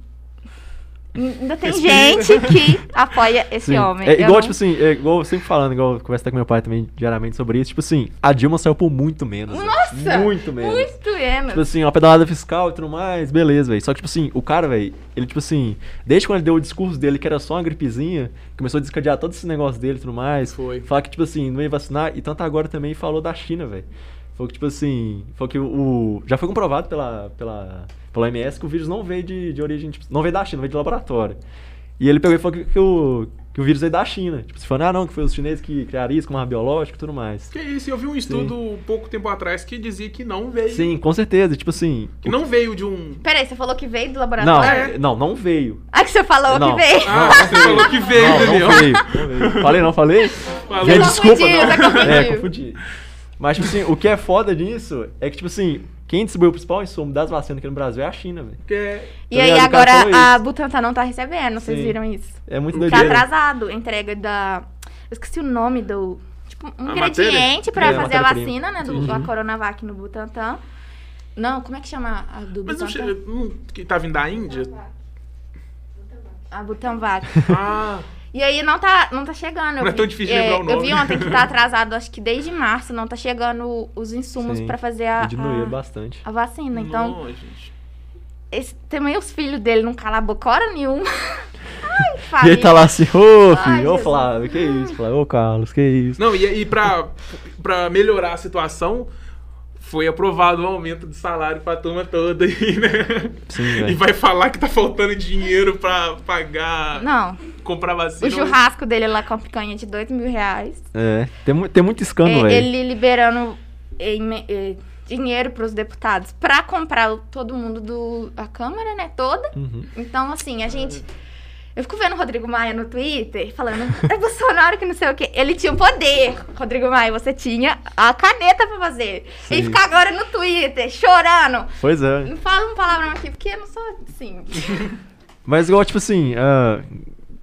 S3: ainda tem
S2: Respira.
S3: gente que apoia esse
S1: Sim.
S3: homem.
S1: É igual,
S3: não-
S1: tipo assim, é igual eu sempre falando, igual eu converso até com meu pai também diariamente sobre isso. Tipo assim, a Dilma saiu por muito menos.
S3: Nossa,
S1: Muito menos.
S3: muito menos.
S1: Tipo assim, uma pedalada fiscal e tudo mais, beleza, velho. Só que, tipo assim, o cara, velho, ele, tipo assim, desde quando ele deu o discurso dele, que era só uma gripezinha, começou a descadear todo esse negócio dele e tudo mais.
S2: Foi.
S1: Falar que, tipo assim, não ia vacinar. E tanto agora também falou da China, velho. Falou que, tipo assim, falou que o, o- Já foi comprovado pela, pela, pela OMS que o vírus não veio de, de origem, tipo, não veio da China, veio de laboratório. E ele pegou e falou que, que o, que o vírus veio da China. Tipo, se falando, ah, não, que foi os chineses que criaram isso com arma biológica e tudo mais.
S2: Que isso, eu vi um estudo pouco tempo atrás que dizia que não veio.
S1: Sim, com certeza. Tipo assim.
S2: Que não veio de um.
S3: Peraí, você falou que veio do
S1: Não,
S3: laboratório?
S2: É.
S1: não, não veio.
S3: Ah, que você falou
S1: Não.
S3: que veio.
S2: Ah, você falou que veio,
S1: não,
S2: Daniel.
S1: não veio, não veio. Falei, não falei?
S2: Falou.
S3: Você
S1: desculpa.
S3: confundiu,
S1: não. É, confundi. Mas, tipo assim, o que é foda nisso é que, tipo assim, quem distribui o principal insumo das vacinas aqui no Brasil é a China, velho.
S2: Porque
S3: E
S1: Tá
S3: aí agora a. Butantan não tá recebendo, vocês
S1: Sim.
S3: viram isso?
S1: É muito
S3: Tá
S1: doideira.
S3: atrasado a entrega da. Eu esqueci o nome do. Tipo, um
S2: A
S3: ingrediente pra
S1: É, a
S3: fazer a
S1: matéria-prima.
S3: vacina, né? Do,
S1: Uhum.
S3: A Coronavac no Butantan. Não, como é que chama a do
S2: Mas
S3: Butantan?
S2: che- não, que tá vindo da Índia?
S3: A Butanvac.
S2: Ah,
S3: E aí não tá, não tá chegando. Eu
S2: Não é
S3: vi-
S2: tão difícil lembrar o
S3: Eu
S2: nome.
S3: vi ontem que tá atrasado, acho que desde março não tá chegando os insumos pra fazer a,
S1: Diminuiu
S3: a,
S1: bastante.
S3: a vacina. Então,
S2: não, gente.
S3: esse, também os filhos dele não calam a boca hora nenhuma. Ai,
S1: E ele tá lá assim, ô
S3: Ai,
S1: filho, ô. Flávio, que isso, Flávio, ô Carlos, que isso.
S2: Não, e, e pra, pra melhorar a situação, foi aprovado o aumento de salário pra turma toda aí, né?
S1: Sim,
S2: E
S1: velho.
S2: vai falar que tá faltando dinheiro pra pagar,
S3: Não,
S2: comprar vacina.
S3: o churrasco dele lá com a picanha de dois mil reais.
S1: É, tem, tem muito escândalo,
S3: É,
S1: velho.
S3: ele liberando em- eh, dinheiro pros deputados pra comprar todo mundo do a Câmara, né, toda.
S1: Uhum.
S3: Então, assim, a gente. Eu fico vendo o Rodrigo Maia no Twitter falando, é Bolsonaro que não sei o quê. Ele tinha o poder, Rodrigo Maia, você tinha a caneta pra fazer. E
S1: Sim.
S3: ficar agora no Twitter, chorando.
S1: Pois é.
S3: Não fala um palavrão aqui, porque eu não sou assim.
S1: Mas igual, tipo assim, a,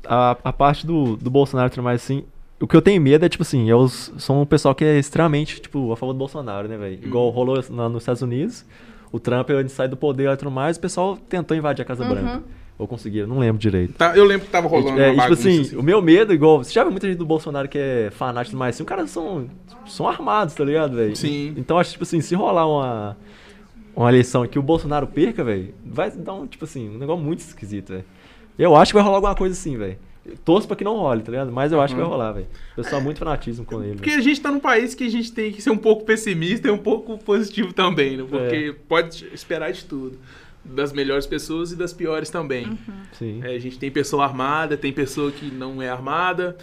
S1: a, a parte do, do Bolsonaro e tudo mais, assim, o que eu tenho medo é, tipo assim, os, são um pessoal que é extremamente, tipo, a favor do Bolsonaro, né, velho? Igual rolou lá nos Estados Unidos, o Trump, ele sai do poder e tudo mais, o pessoal tentou invadir a Casa
S3: Uhum.
S1: Branca. Ou conseguiram, não lembro direito.
S2: Tá, eu lembro que tava rolando
S1: É, tipo assim,
S2: assim.
S1: o meu medo, igual, você já viu muita gente do Bolsonaro que é fanático mais assim, os caras são, são armados, tá ligado, velho?
S2: Sim.
S1: Então, acho, tipo assim, se rolar uma, uma eleição que o Bolsonaro perca, velho, vai dar um, tipo assim, um negócio muito esquisito, velho. Eu acho que vai rolar alguma coisa assim, velho. Torço pra que não role, tá ligado? Mas eu acho que vai rolar, velho. O pessoal é muito fanatismo com ele.
S2: Porque
S1: velho.
S2: a gente tá num país que a gente tem que ser um pouco pessimista e um pouco positivo também, né? Porque
S1: É.
S2: pode esperar de tudo. Das melhores pessoas e das piores também.
S1: Sim.
S2: É, a gente tem pessoa armada, tem pessoa que não é armada.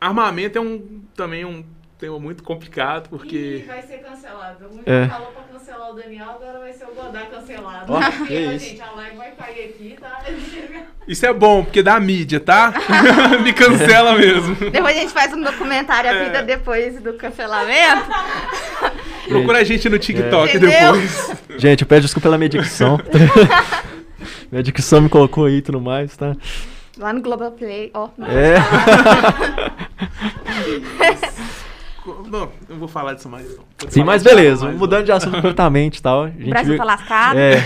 S2: Armamento é um também um tema muito complicado,
S4: E
S2: porque.
S4: vai ser cancelado. O
S1: É.
S4: é. falou pra cancelar o Daniel, agora vai ser o Godá cancelado. Porque,
S1: que isso.
S4: gente, a live vai cair aqui, tá?
S2: Isso é bom, porque dá mídia, tá? Me cancela mesmo.
S3: Depois a gente faz um documentário, a
S2: É.
S3: vida depois do cancelamento.
S2: Procura a gente no TikTok
S3: Entendeu?
S2: depois.
S1: Gente, eu peço desculpa pela minha dicção. minha dicção me colocou aí e tudo mais, tá?
S3: Lá no Globoplay, ó.
S1: É.
S2: Não, não vou falar disso mais. Não. Pode
S1: Sim, mas beleza,
S2: mais,
S1: mudando de assunto completamente e tal. A
S3: O
S1: gente
S3: Brasil
S1: viu-
S3: tá lascado.
S1: É.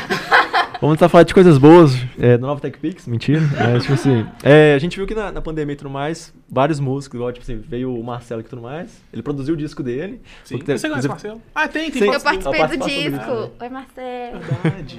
S1: Vamos tentar falar de coisas boas. É, do Nova Tech Pix, mentira. Mas, tipo assim, é, a gente viu que na, na pandemia e tudo mais, vários músicos, igual, tipo assim, veio o Marcelo e tudo mais. Ele produziu o disco dele.
S2: Sim.
S1: Porque-
S2: Você conhece
S1: inclusive-
S2: Marcelo? Ah, tem, tem
S1: Sim.
S3: Eu participei do disco. Oi, Marcelo.
S2: Verdade.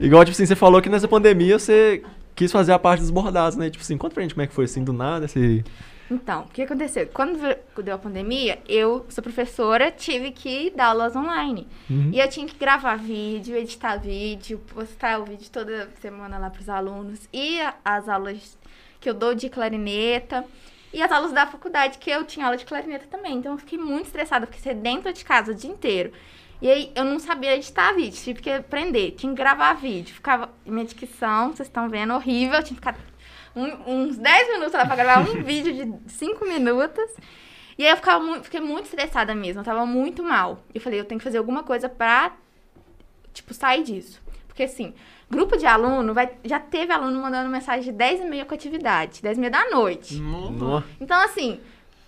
S1: Igual, tipo assim, você falou que nessa pandemia você quis fazer a parte dos bordados, né? Tipo assim, conta pra gente como é que foi assim, do nada, esse...
S3: Então, o que aconteceu? Quando deu a pandemia, eu sou professora, tive que dar aulas online.
S1: Uhum.
S3: E eu tinha que gravar vídeo, editar vídeo, postar o vídeo toda semana lá pros alunos. E as aulas que eu dou de clarineta. E as aulas da faculdade, que eu tinha aula de clarineta também. Então eu fiquei muito estressada, porque ser dentro de casa o dia inteiro. E aí eu não sabia editar vídeo, tive que aprender, tinha que gravar vídeo. Ficava. Minha dicção, vocês estão vendo, horrível. Eu tinha que ficar um- uns 10 minutos lá pra gravar um vídeo de 5 minutos. E aí eu ficava muito, fiquei muito estressada mesmo, eu tava muito mal. Eu falei, eu tenho que fazer alguma coisa pra, tipo, sair disso. Porque assim, grupo de aluno, vai, já teve aluno mandando mensagem de 10 e meia com atividade, 10 e meia da noite.
S2: Nossa.
S3: Então, assim,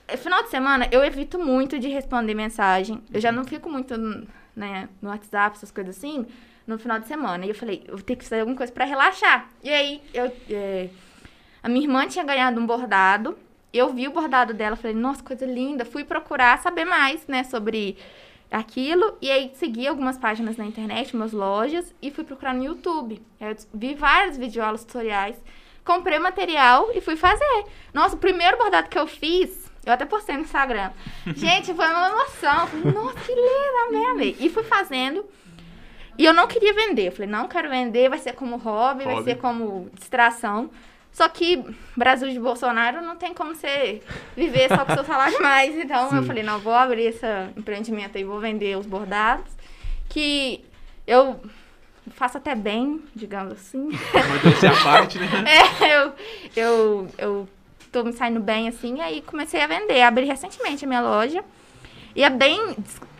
S3: eh, final de semana eu evito muito de responder mensagem. Eu já não fico muito né, no WhatsApp, essas coisas assim, no final de semana. E eu falei, eu vou ter que fazer alguma coisa pra relaxar. E aí, eu, eh, a minha irmã tinha ganhado um bordado. Eu vi o bordado dela, falei, nossa, coisa linda. Fui procurar saber mais, né, sobre aquilo. E aí, segui algumas páginas na internet, umas lojas, e fui procurar no YouTube. Eu vi vários videoaulas tutoriais. Comprei material e fui fazer. Nossa, o primeiro bordado que eu fiz, eu até postei no Instagram. Gente, foi uma emoção. Falei, nossa, que linda, amei, amei. E fui fazendo. E eu não queria vender. Eu falei, não quero vender, vai ser como hobby, vai
S2: Hobby.
S3: ser como distração. Só que Brasil de Bolsonaro não tem como você viver só com seu salário mais. Então eu falei, não, vou abrir esse empreendimento aí, vou vender os bordados. Que eu faço até bem, digamos assim.
S2: Modéstia à parte, né?
S3: É, eu, eu, eu tô me saindo bem assim, aí comecei a vender. Abri recentemente a minha loja. E é bem.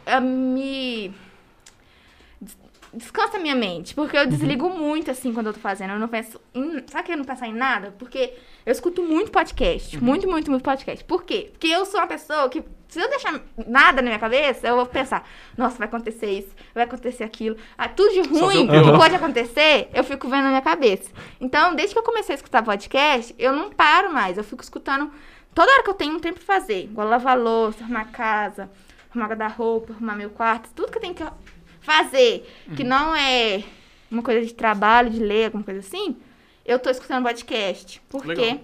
S3: é, me descansa a minha mente. Porque eu desligo muito, assim, quando eu tô fazendo. Eu não penso em... Sabe que eu não pensar em nada? Porque eu escuto muito podcast. Muito, muito, muito podcast. Por quê? Porque eu sou uma pessoa que... Se eu deixar nada na minha cabeça, eu vou pensar, nossa, vai acontecer isso, vai acontecer aquilo. Ah, tudo de ruim que pode acontecer, eu fico vendo na minha cabeça. Então, desde que eu comecei a escutar podcast, eu não paro mais. Eu fico escutando toda hora que eu tenho um tempo pra fazer. Igual lavar louça, arrumar casa, arrumar guarda-roupa, arrumar meu quarto. Tudo que eu tenho que fazer, que não é uma coisa de trabalho, de ler, alguma coisa assim, eu tô escutando podcast. Por
S2: Legal.
S3: quê?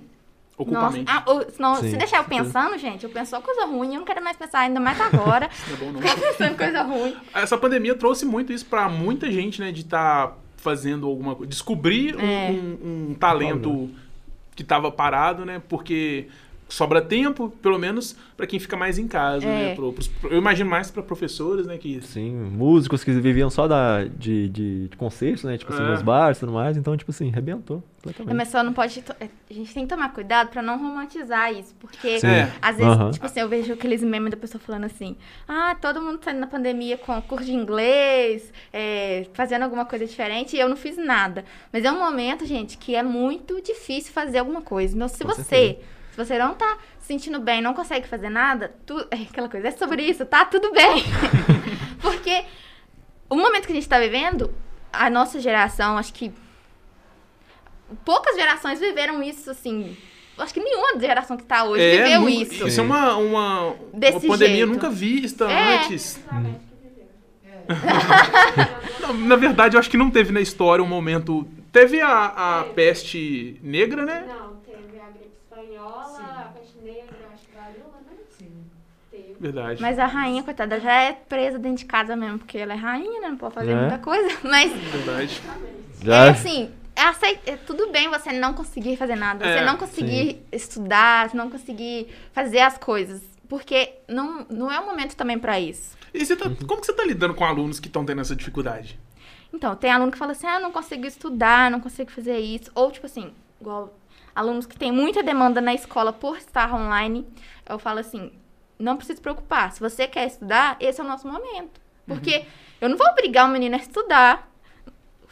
S2: Ocupa a
S3: Nossa,
S2: mente.
S3: ah, ou- senão,
S1: Sim,
S3: se deixar eu pensando, gente, eu penso só coisa ruim, eu não quero mais pensar ainda mais agora.
S2: Não é bom, não.
S3: Ficar pensando coisa ruim.
S2: Essa pandemia trouxe muito isso pra muita gente, né? De estar fazendo alguma coisa. Descobrir um-
S3: É.
S2: um, um talento que tava parado, né? Porque sobra tempo, pelo menos, pra quem fica mais em casa, né?
S3: É.
S2: Pro- pros- eu imagino mais pra professores, né? Que
S1: Sim, músicos que viviam só da, de, de, de concertos, né? Tipo assim,
S2: É.
S1: nos bares e tudo mais. Então, tipo assim, arrebentou
S3: É,
S1: completamente.
S3: mas só não pode. é, A gente tem que tomar cuidado pra não romantizar isso. Porque,
S1: Sim.
S2: É.
S3: às vezes,
S1: Aham.
S3: tipo assim, eu vejo aqueles memes da pessoa falando assim: ah, todo mundo tá indo na pandemia com curso de inglês, é, fazendo alguma coisa diferente, e eu não fiz nada. Mas é um momento, gente, que é muito difícil fazer alguma coisa. Então, se
S1: Com
S3: você.
S1: certeza.
S3: Se você não tá se sentindo bem, não consegue fazer nada, tu, é aquela coisa, é sobre isso, tá tudo bem. Porque o momento que a gente tá vivendo, a nossa geração, acho que poucas gerações viveram isso, assim. Acho que nenhuma geração que tá hoje viveu
S2: nu-
S3: isso.
S2: Isso é uma, uma, uma
S3: Desse
S2: pandemia
S3: jeito.
S2: nunca vista
S3: É.
S2: antes. Não, na verdade, eu acho que não teve na história um momento. Teve a, a peste negra, né?
S5: Não, gripe espanhola, a peste negra, acho que varíola, né?
S4: Sim.
S5: Teve.
S2: Verdade.
S3: Mas a rainha, coitada, já é presa dentro de casa mesmo, porque ela é rainha, né? Não pode fazer
S1: É.
S3: muita coisa. Mas
S2: Verdade.
S1: Já,
S3: é assim, é é tudo bem você não conseguir fazer nada,
S2: É,
S3: você não conseguir estudar, você não conseguir fazer as coisas. Porque não, não é o momento também pra isso.
S2: E você tá-
S1: Uhum.
S2: como que você tá lidando com alunos que estão tendo essa dificuldade?
S3: Então, tem aluno que fala assim, ah, não consigo estudar, não consigo fazer isso. Ou, tipo assim, igual alunos que têm muita demanda na escola por estar online, eu falo assim, não precisa se preocupar. Se você quer estudar, esse é o nosso momento. Porque eu não vou obrigar o menino a estudar,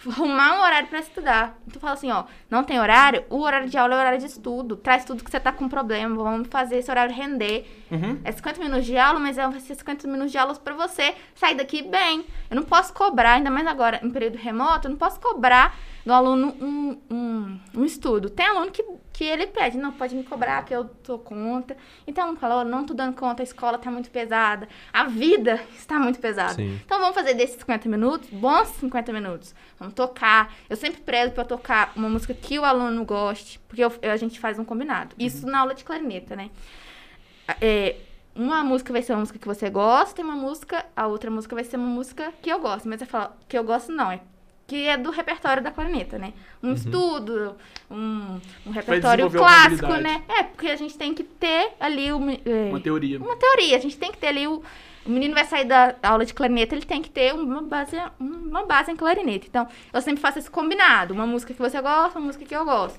S3: arrumar um horário pra estudar. Então, fala assim, ó, não tem horário? O horário de aula é o horário de estudo. Traz tudo que você tá com problema, vamos fazer esse horário render.
S2: Uhum.
S3: É 50 minutos de aula, mas é- vai ser 50 minutos de aula pra você sair daqui bem. Eu não posso cobrar, ainda mais agora em período remoto, eu não posso cobrar do aluno um, um, um estudo. Tem aluno que, que ele pede, não, pode me cobrar que eu dou conta. Então, fala, "Ó, não tô dando conta, a escola tá muito pesada, a vida está muito pesada.
S1: Sim.
S3: Então, vamos fazer desses 50 minutos, bons 50 minutos. Vamos tocar. Eu sempre prezo pra tocar uma música que o aluno goste, porque eu- a gente faz um combinado. Isso na aula de clarineta, né? É, uma música vai ser uma música que você gosta e uma música, a outra música vai ser uma música que eu gosto. Mas eu falo que eu gosto não, é que é do repertório da clarineta, né? Um estudo, um, um repertório clássico, né? É, porque a gente tem que ter ali o, é,
S2: Uma teoria.
S3: uma teoria. A gente tem que ter ali o. O menino vai sair da aula de clarineta, ele tem que ter uma base, uma base em clarineta. Então, eu sempre faço esse combinado. Uma música que você gosta, uma música que eu gosto.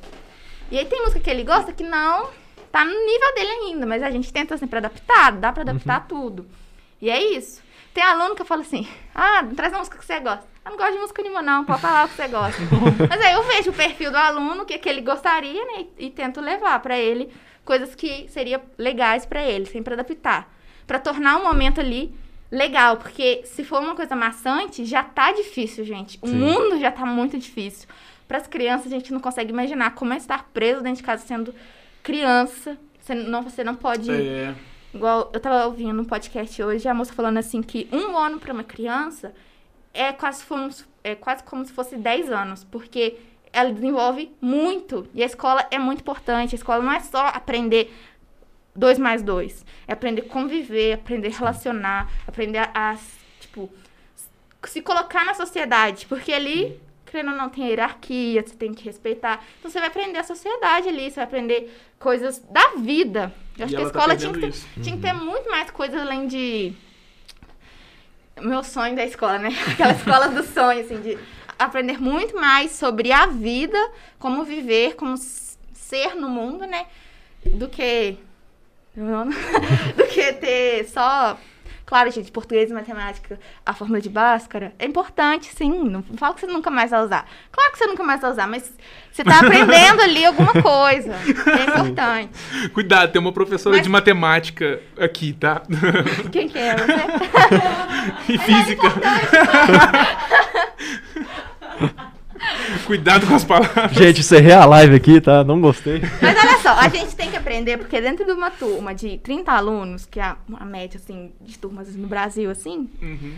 S3: E aí tem música que ele gosta que não tá no nível dele ainda, mas a gente tenta sempre adaptar, dá pra adaptar tudo. E é isso. Tem aluno que eu falo assim, ah, traz uma música que você gosta. Eu não gosto de música nenhuma, não, pode falar o que você gosta. mas aí eu vejo o perfil do aluno, o que, que ele gostaria, né, e, e tento levar pra ele coisas que seriam legais pra ele, sempre adaptar. Pra tornar um momento ali legal, porque se for uma coisa maçante, já tá difícil, gente. O
S1: Sim.
S3: mundo já tá muito difícil. Para as crianças, a gente não consegue imaginar como é estar preso dentro de casa sendo criança. Você não, você não pode.
S2: É,
S3: Igual eu tava ouvindo um podcast hoje, a moça falando assim que um ano para uma criança é quase, como, se- é quase como se fosse 10 anos, porque ela desenvolve muito. E a escola é muito importante. A escola não é só aprender dois mais dois. É aprender a conviver, aprender a relacionar, aprender a, a, tipo, se colocar na sociedade. Porque ali, querendo ou não, tem hierarquia, você tem que respeitar. Então você vai aprender a sociedade ali, você vai aprender coisas da vida. Eu acho
S2: e
S3: que a
S2: tá
S3: escola tinha que, ter,
S2: isso.
S3: tinha que ter muito mais coisas além de. Meu sonho da escola, né? Aquela escola do sonho, assim, de aprender muito mais sobre a vida, como viver, como ser no mundo, né? Do que. do que ter só Claro, gente, português e matemática, a fórmula de Bhaskara é importante, sim. Não falo que você nunca mais vai usar. Claro que você nunca mais vai usar, mas você tá aprendendo ali alguma coisa. É importante.
S2: Cuidado, tem uma professora
S3: Mas-
S2: de matemática aqui, tá?
S3: Quem que é você?
S2: e física. Cuidado com as palavras.
S1: Gente, encerrei a live aqui, tá? Não gostei.
S3: Mas olha só, a gente tem que aprender, porque dentro de uma turma de 30 alunos, que é a, média, assim, de turmas no Brasil, assim,
S2: Uhum.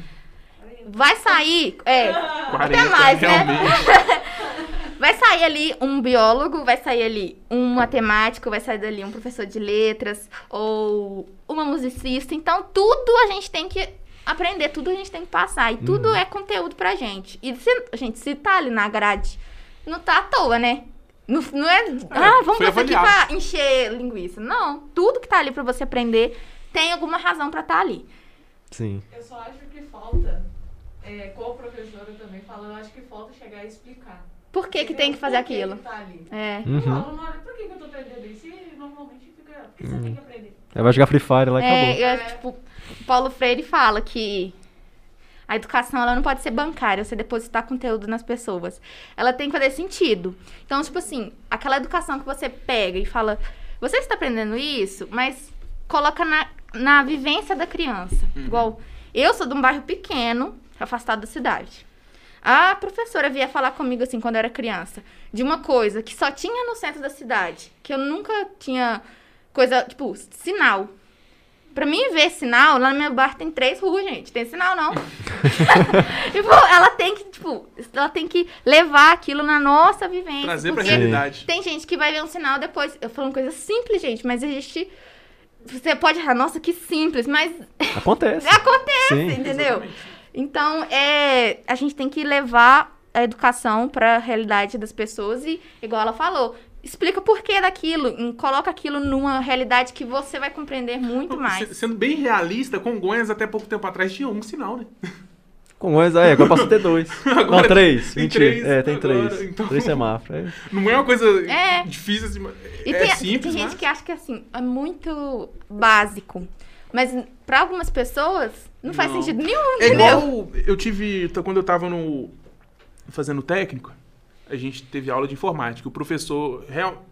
S3: vai sair. É,
S2: 40,
S3: até mais, né? Vai sair ali um biólogo, vai sair ali um matemático, vai sair dali um professor de letras, ou uma musicista. Então, tudo a gente tem que aprender, tudo a gente tem que passar. E tudo é conteúdo pra gente. E se, gente, se tá ali na grade, não tá à toa, né? Não, não é. Ah, vamos isso aqui pra encher linguiça. Não, tudo que tá ali pra você aprender tem alguma razão pra estar ali.
S1: Sim.
S4: Eu só acho que falta, é, com a professora também falando, eu acho que falta chegar a explicar.
S3: Por que, que tem que fazer
S4: Por que
S3: aquilo?
S4: que tá ali?
S3: É.
S1: Uhum.
S4: aluno olha, por que, que eu tô aprendendo isso? E normalmente fica, por que você tem que aprender?
S1: Aí vai jogar Free Fire lá e acabou.
S3: É, eu, tipo, Paulo Freire fala que a educação ela não pode ser bancária, você depositar conteúdo nas pessoas. Ela tem que fazer sentido. Então, tipo assim, aquela educação que você pega e fala, você está aprendendo isso, mas coloca na, na vivência da criança. Igual, eu sou de um bairro pequeno, afastado da cidade. A professora via falar comigo assim quando eu era criança, de uma coisa que só tinha no centro da cidade, que eu nunca tinha coisa, tipo, sinal. Pra mim ver sinal, lá no meu bar tem três ruas, gente. Tem sinal, não. tipo, ela tem que, tipo, ela tem que levar aquilo na nossa vivência.
S2: Trazer pra realidade.
S3: Tem gente que vai ver um sinal depois. Eu falo uma coisa simples, gente, mas existe. Você pode achar, nossa, que simples, mas
S1: Acontece.
S3: acontece,
S1: Sim.
S3: entendeu? Então, é, a gente tem que levar a educação para a realidade das pessoas e, igual ela falou, explica o porquê daquilo, em- coloca aquilo numa realidade que você vai compreender muito mais.
S2: Se- Sendo bem realista, Congonhas até pouco tempo atrás tinha um sinal, né?
S1: Com dois, é, agora passou a ter dois.
S2: Agora
S1: não, três.
S2: tem
S1: Mentira.
S2: três
S1: é, tem
S2: agora,
S1: três.
S2: então.
S1: Três semáforos. É.
S2: Não é uma coisa
S3: É.
S2: difícil assim, mas
S3: E
S2: é
S3: tem,
S2: simples,
S3: tem gente
S2: mas...
S3: que acha que assim, é muito básico. Mas para algumas pessoas não, faz
S2: Não.
S3: sentido nenhum,
S2: É
S3: entendeu?
S2: igual eu tive, quando eu tava no fazendo técnico, a gente teve aula de informática. O professor, real,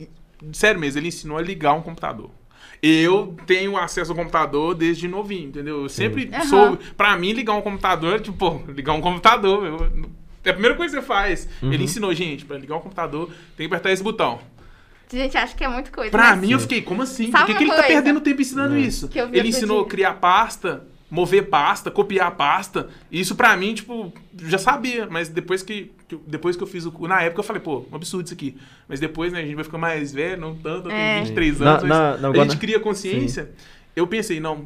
S2: sério mesmo, ele ensinou a ligar um computador. Eu tenho acesso ao computador desde novinho, entendeu? Eu sempre
S3: Aham.
S2: soube. Pra mim, ligar um computador é tipo, pô, ligar um computador, meu, é a primeira coisa que você faz.
S1: Uhum.
S2: Ele ensinou, gente, pra ligar um computador, tem que apertar esse botão.
S3: Gente acha que é muito coisa.
S2: Pra
S3: mas
S2: mim, eu fiquei, como assim? Por
S3: Sabe
S2: que,
S3: uma
S2: que ele tá perdendo tempo ensinando
S1: É.
S2: isso?
S3: Que eu vi
S2: Ele ensinou a criar pasta, mover pasta, copiar pasta. E isso pra mim, tipo, já sabia. Mas depois que, que eu- depois que eu fiz o Na época eu falei, pô, um absurdo isso aqui. Mas depois, né, a gente vai ficar mais velho, não tanto, eu
S3: É.
S2: tenho 23
S1: Na-
S2: anos. mas
S1: na- na-
S2: a
S1: agora-
S2: gente cria consciência. Eu pensei, não,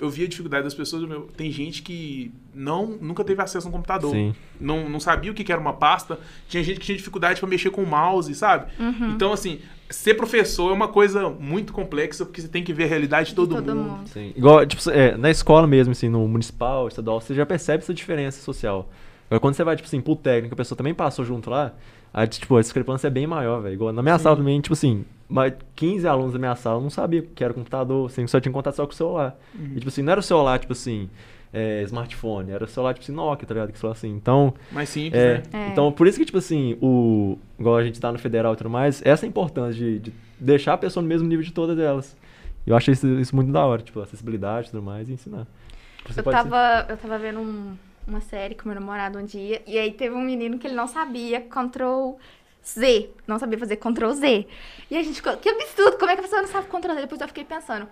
S2: eu vi a dificuldade das pessoas. meu, tem gente que não, nunca teve acesso a um computador.
S1: Sim.
S2: Não, não sabia o que era uma pasta. Tinha gente que tinha dificuldade pra mexer com o mouse, sabe?
S3: Uhum.
S2: Então, assim, ser professor é uma coisa muito complexa, porque você tem que ver a realidade de todo,
S3: todo
S2: mundo.
S3: mundo.
S1: Sim. Igual, tipo, é, na escola mesmo, assim, no municipal, estadual, você já percebe essa diferença social. Agora, quando você vai, tipo assim, pro técnico, a pessoa também passou junto lá, a, tipo, a discrepância é bem maior, velho. Igual na minha sala também, tipo assim, mais 15 alunos da minha sala não sabiam o que era computador, assim, só tinha contato só com o celular.
S2: Uhum.
S1: E, tipo assim, não era o celular, tipo assim, é, smartphone, era o celular, tipo assim, Nokia, tá ligado? Que celular assim. Então,
S2: Mais simples,
S1: é,
S2: né?
S3: É.
S1: então, por isso que, tipo assim, o. Igual a gente tá no federal e tudo mais, essa é a importância de, de deixar a pessoa no mesmo nível de todas elas. Eu achei isso, isso muito da hora, tipo, acessibilidade e tudo mais, e ensinar. Você
S3: Eu
S1: pode ser-
S3: tava, eu tava vendo um- uma série com meu namorado um dia, e aí teve um menino que ele não sabia Ctrl Z. Não sabia fazer Ctrl Z. E a gente ficou, que absurdo, como é que a pessoa não sabe Ctrl Z? Depois eu fiquei pensando,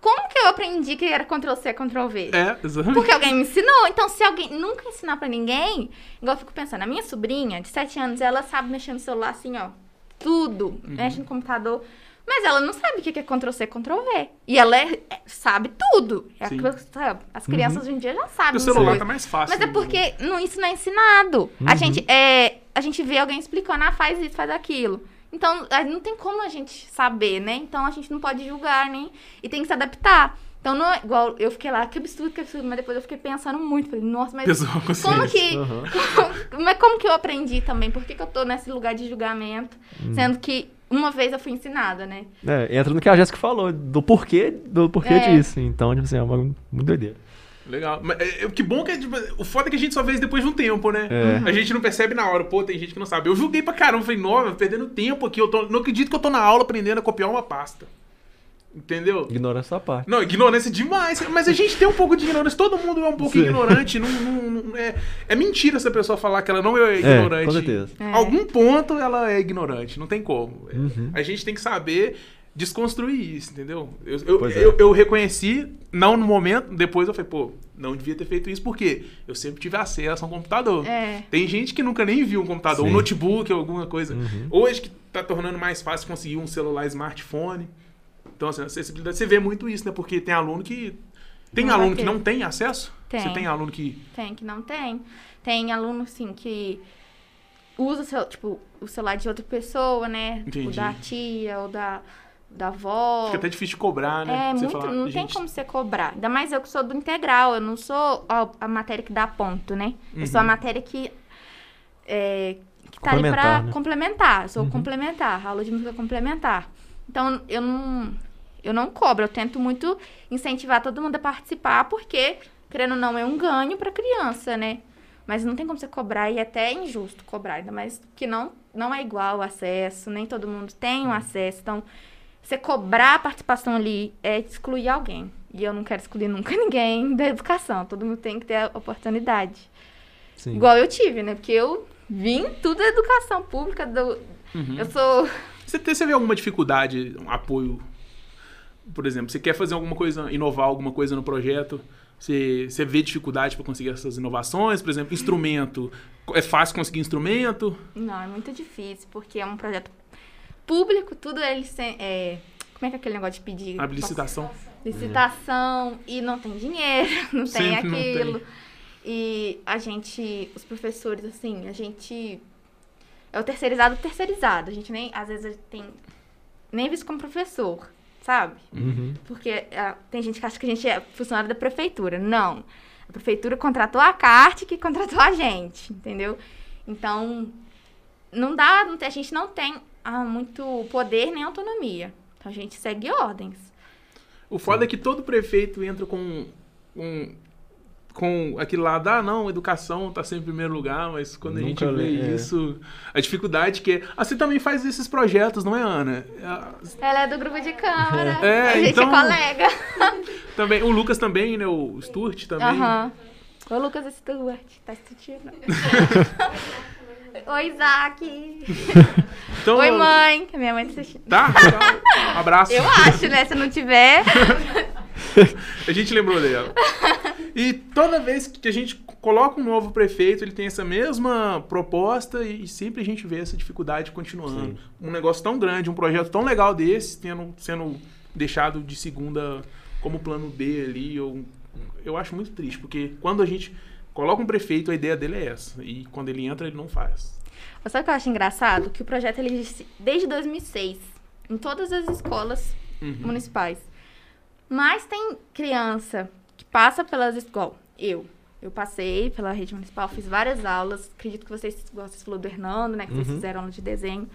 S3: como que eu aprendi que era Ctrl C, Ctrl V?
S2: É, exatamente.
S3: Porque alguém me ensinou. Então, se alguém nunca ensinar pra ninguém, igual eu fico pensando, a minha sobrinha, de 7 anos, ela sabe mexer no celular assim, ó. Tudo.
S2: Uhum.
S3: Mexe no computador. Mas ela não sabe o que é Ctrl C, Ctrl V. E ela é- é- sabe tudo. É As crianças hoje em dia já sabem.
S2: O celular
S3: coisas.
S2: tá mais fácil.
S3: Mas é
S2: né?
S3: porque não, isso não é ensinado. A
S1: Uhum.
S3: gente é, a gente vê alguém explicando, ah, faz isso, faz aquilo. Então, a- não tem como a gente saber, né? Então, a gente não pode julgar, nem... E tem que se adaptar. Então, não é igual... Eu fiquei lá, que absurdo, que absurdo. Mas depois eu fiquei pensando muito. Falei, nossa, mas
S2: Pesou a
S3: como que...
S1: Aham.
S3: mas como que eu aprendi também? Por que, que eu tô nesse lugar de julgamento?
S1: Hum.
S3: Sendo que uma vez eu fui ensinada, né?
S1: É, entra no que a Jéssica falou, do porquê, do porquê
S3: É.
S1: disso. Então, tipo assim, é uma muito doideira.
S2: Legal. Mas, é, é, que bom que é, tipo, o foda é que a gente só vê isso depois de um tempo, né?
S1: É.
S2: A gente não percebe na hora. Pô, tem gente que não sabe. Eu julguei pra caramba. Falei, não, perdendo tempo aqui. Eu tô, não acredito que eu tô na aula aprendendo a copiar uma pasta. Entendeu?
S1: Ignorância à parte.
S2: Não, ignorância demais. Mas a gente tem um pouco de ignorância. Todo mundo é um pouco
S1: Sim.
S2: ignorante. Não, não- não- é, é mentira essa pessoa falar que ela não é ignorante.
S1: com certeza.
S3: É.
S2: Algum ponto ela é ignorante. Não tem como. É,
S1: Uhum.
S2: A gente tem que saber desconstruir isso, entendeu? Eu, eu,
S1: é.
S2: eu, eu reconheci, não no momento, depois eu falei, pô, não devia ter feito isso, porque eu sempre tive acesso a um computador.
S3: É.
S2: Tem gente que nunca nem viu um computador, um
S1: Sim.
S2: notebook, alguma coisa.
S1: Uhum.
S2: Hoje que tá tornando mais fácil conseguir um celular smartphone. Então, assim, acessibilidade, você vê muito isso, né? Porque tem aluno que. Tem
S3: Não
S2: aluno que não tem acesso?
S3: Tem.
S2: Você tem aluno que.
S3: Tem, que não tem. Tem aluno, assim, que usa o seu, tipo, o celular de outra pessoa, né?
S2: Entendi.
S3: O da tia ou da, da avó.
S2: Fica até difícil de cobrar, né?
S3: É,
S2: Você
S3: muito,
S2: falar,
S3: não tem
S2: gente,
S3: como você cobrar. Ainda mais eu que sou do integral, eu não sou a, a matéria que dá ponto, né? Eu sou a
S2: Uhum.
S3: matéria que, é, que tá ali pra
S1: Complementar, né?
S3: complementar. Sou
S1: Uhum.
S3: complementar, aula de música complementar. Então, eu não, eu não cobro, eu tento muito incentivar todo mundo a participar, porque, querendo ou não, é um ganho pra criança, né? Mas não tem como você cobrar e é até injusto cobrar, ainda mais que não, não é igual o acesso, nem todo mundo tem o acesso. Então, você cobrar a participação ali é excluir alguém. E eu não quero excluir nunca ninguém da educação. Todo mundo tem que ter a oportunidade.
S1: Sim.
S3: Igual eu tive, né? Porque eu vim tudo da educação pública. Do...
S2: Uhum.
S3: Eu sou.
S2: Você, vê alguma dificuldade, um apoio? Por exemplo, você quer fazer alguma coisa, inovar alguma coisa no projeto? Você, você vê dificuldade para conseguir essas inovações? Por exemplo, instrumento. É fácil conseguir instrumento?
S3: Não, é muito difícil, porque é um projeto público, tudo ele sem- é. Como é que é aquele negócio de pedir?
S2: A licitação?
S3: licitação e não tem dinheiro, não tem
S2: Sempre não tem.
S3: aquilo. E a gente, os professores, assim, a gente. É o terceirizado terceirizado. A gente nem, às vezes, tem nem visto como professor, sabe?
S1: Uhum.
S3: Porque ah, tem gente que acha que a gente é funcionário da prefeitura. Não. A prefeitura contratou a CART que contratou a gente, entendeu? Então, não dá, não tem- a gente não tem ah, muito poder nem autonomia. Então, a gente segue ordens.
S2: O foda é que todo prefeito entra com um, com aquele lado, ah, não, educação tá sempre em primeiro lugar, mas quando a gente
S1: Nunca
S2: vê
S1: é.
S2: isso, a dificuldade que é. Ah, você também faz esses projetos, não é, Ana? Ah,
S3: Ela é do grupo de câmara.
S2: É,
S3: a gente
S2: então-
S3: é colega.
S2: Também, o Lucas também, né? O Stuart também.
S3: Aham. Ô, Lucas Stewart, tá assistindo? Oi, Isaac.
S2: Então,
S3: Oi, mãe. Minha mãe tá assistindo.
S2: Tá? Legal. Um abraço.
S3: Eu acho, né? Se não tiver.
S2: A gente lembrou dela. E toda vez que a gente coloca um novo prefeito, ele tem essa mesma proposta e sempre a gente vê essa dificuldade continuando.
S1: Sim.
S2: Um negócio tão grande, um projeto tão legal desse, tendo, sendo deixado de segunda como plano B ali. Eu, eu acho muito triste, porque quando a gente coloca um prefeito, a ideia dele é essa. E quando ele entra, ele não faz.
S3: Mas Sabe o que eu acho engraçado? Que o projeto ele existe desde 2006 em todas as escolas
S2: Uhum.
S3: municipais. Mas tem criança passa pelas escolas. Eu. Eu passei pela rede municipal, fiz várias aulas. Acredito que vocês, vocês falou do Hernando, né? Que vocês
S1: Uhum.
S3: fizeram aula de desenho.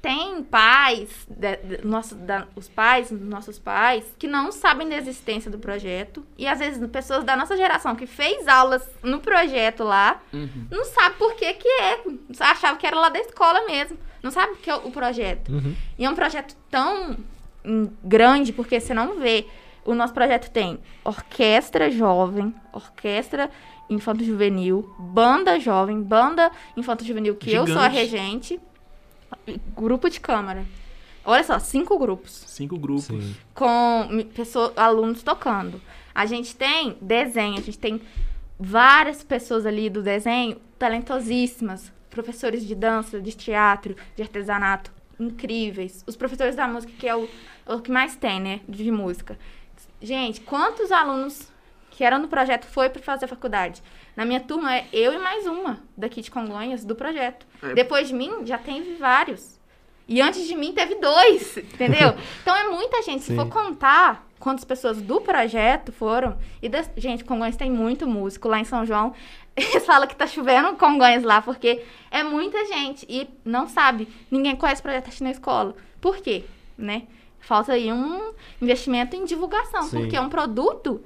S3: Tem pais, de- de- nosso, da- os pais, nossos pais, que não sabem da existência do projeto. E às vezes pessoas da nossa geração que fez aulas no projeto lá,
S2: Uhum.
S3: não sabe por que que é. Achava que era lá da escola mesmo. Não sabe o que é o projeto.
S1: Uhum.
S3: E é um projeto tão grande, porque você não vê. O nosso projeto tem orquestra jovem, orquestra infanto-juvenil, banda jovem, banda infanto-juvenil, que eu sou a
S2: Gigante.
S3: regente, grupo de câmara. Olha só, cinco grupos
S2: Cinco grupos.
S1: Sim.
S3: com mi- pessoa- alunos tocando. A gente tem desenho, a gente tem várias pessoas ali do desenho talentosíssimas, professores de dança, de teatro, de artesanato, incríveis. Os professores da música, que é o, o que mais tem, né, de música. Gente, quantos alunos que eram do projeto foi para fazer a faculdade? Na minha turma é eu e mais uma daqui de Congonhas do projeto.
S2: É.
S3: Depois de mim já teve vários. E antes de mim teve dois, entendeu? Então é muita gente. Se
S1: Sim.
S3: for contar quantas pessoas do projeto foram. E das- gente, Congonhas tem muito músico. Lá em São João Eles falam que tá chovendo Congonhas lá, porque é muita gente e não sabe. Ninguém conhece o projeto na escola. Por quê? Né? Falta aí um investimento em divulgação,
S1: Sim.
S3: porque é um produto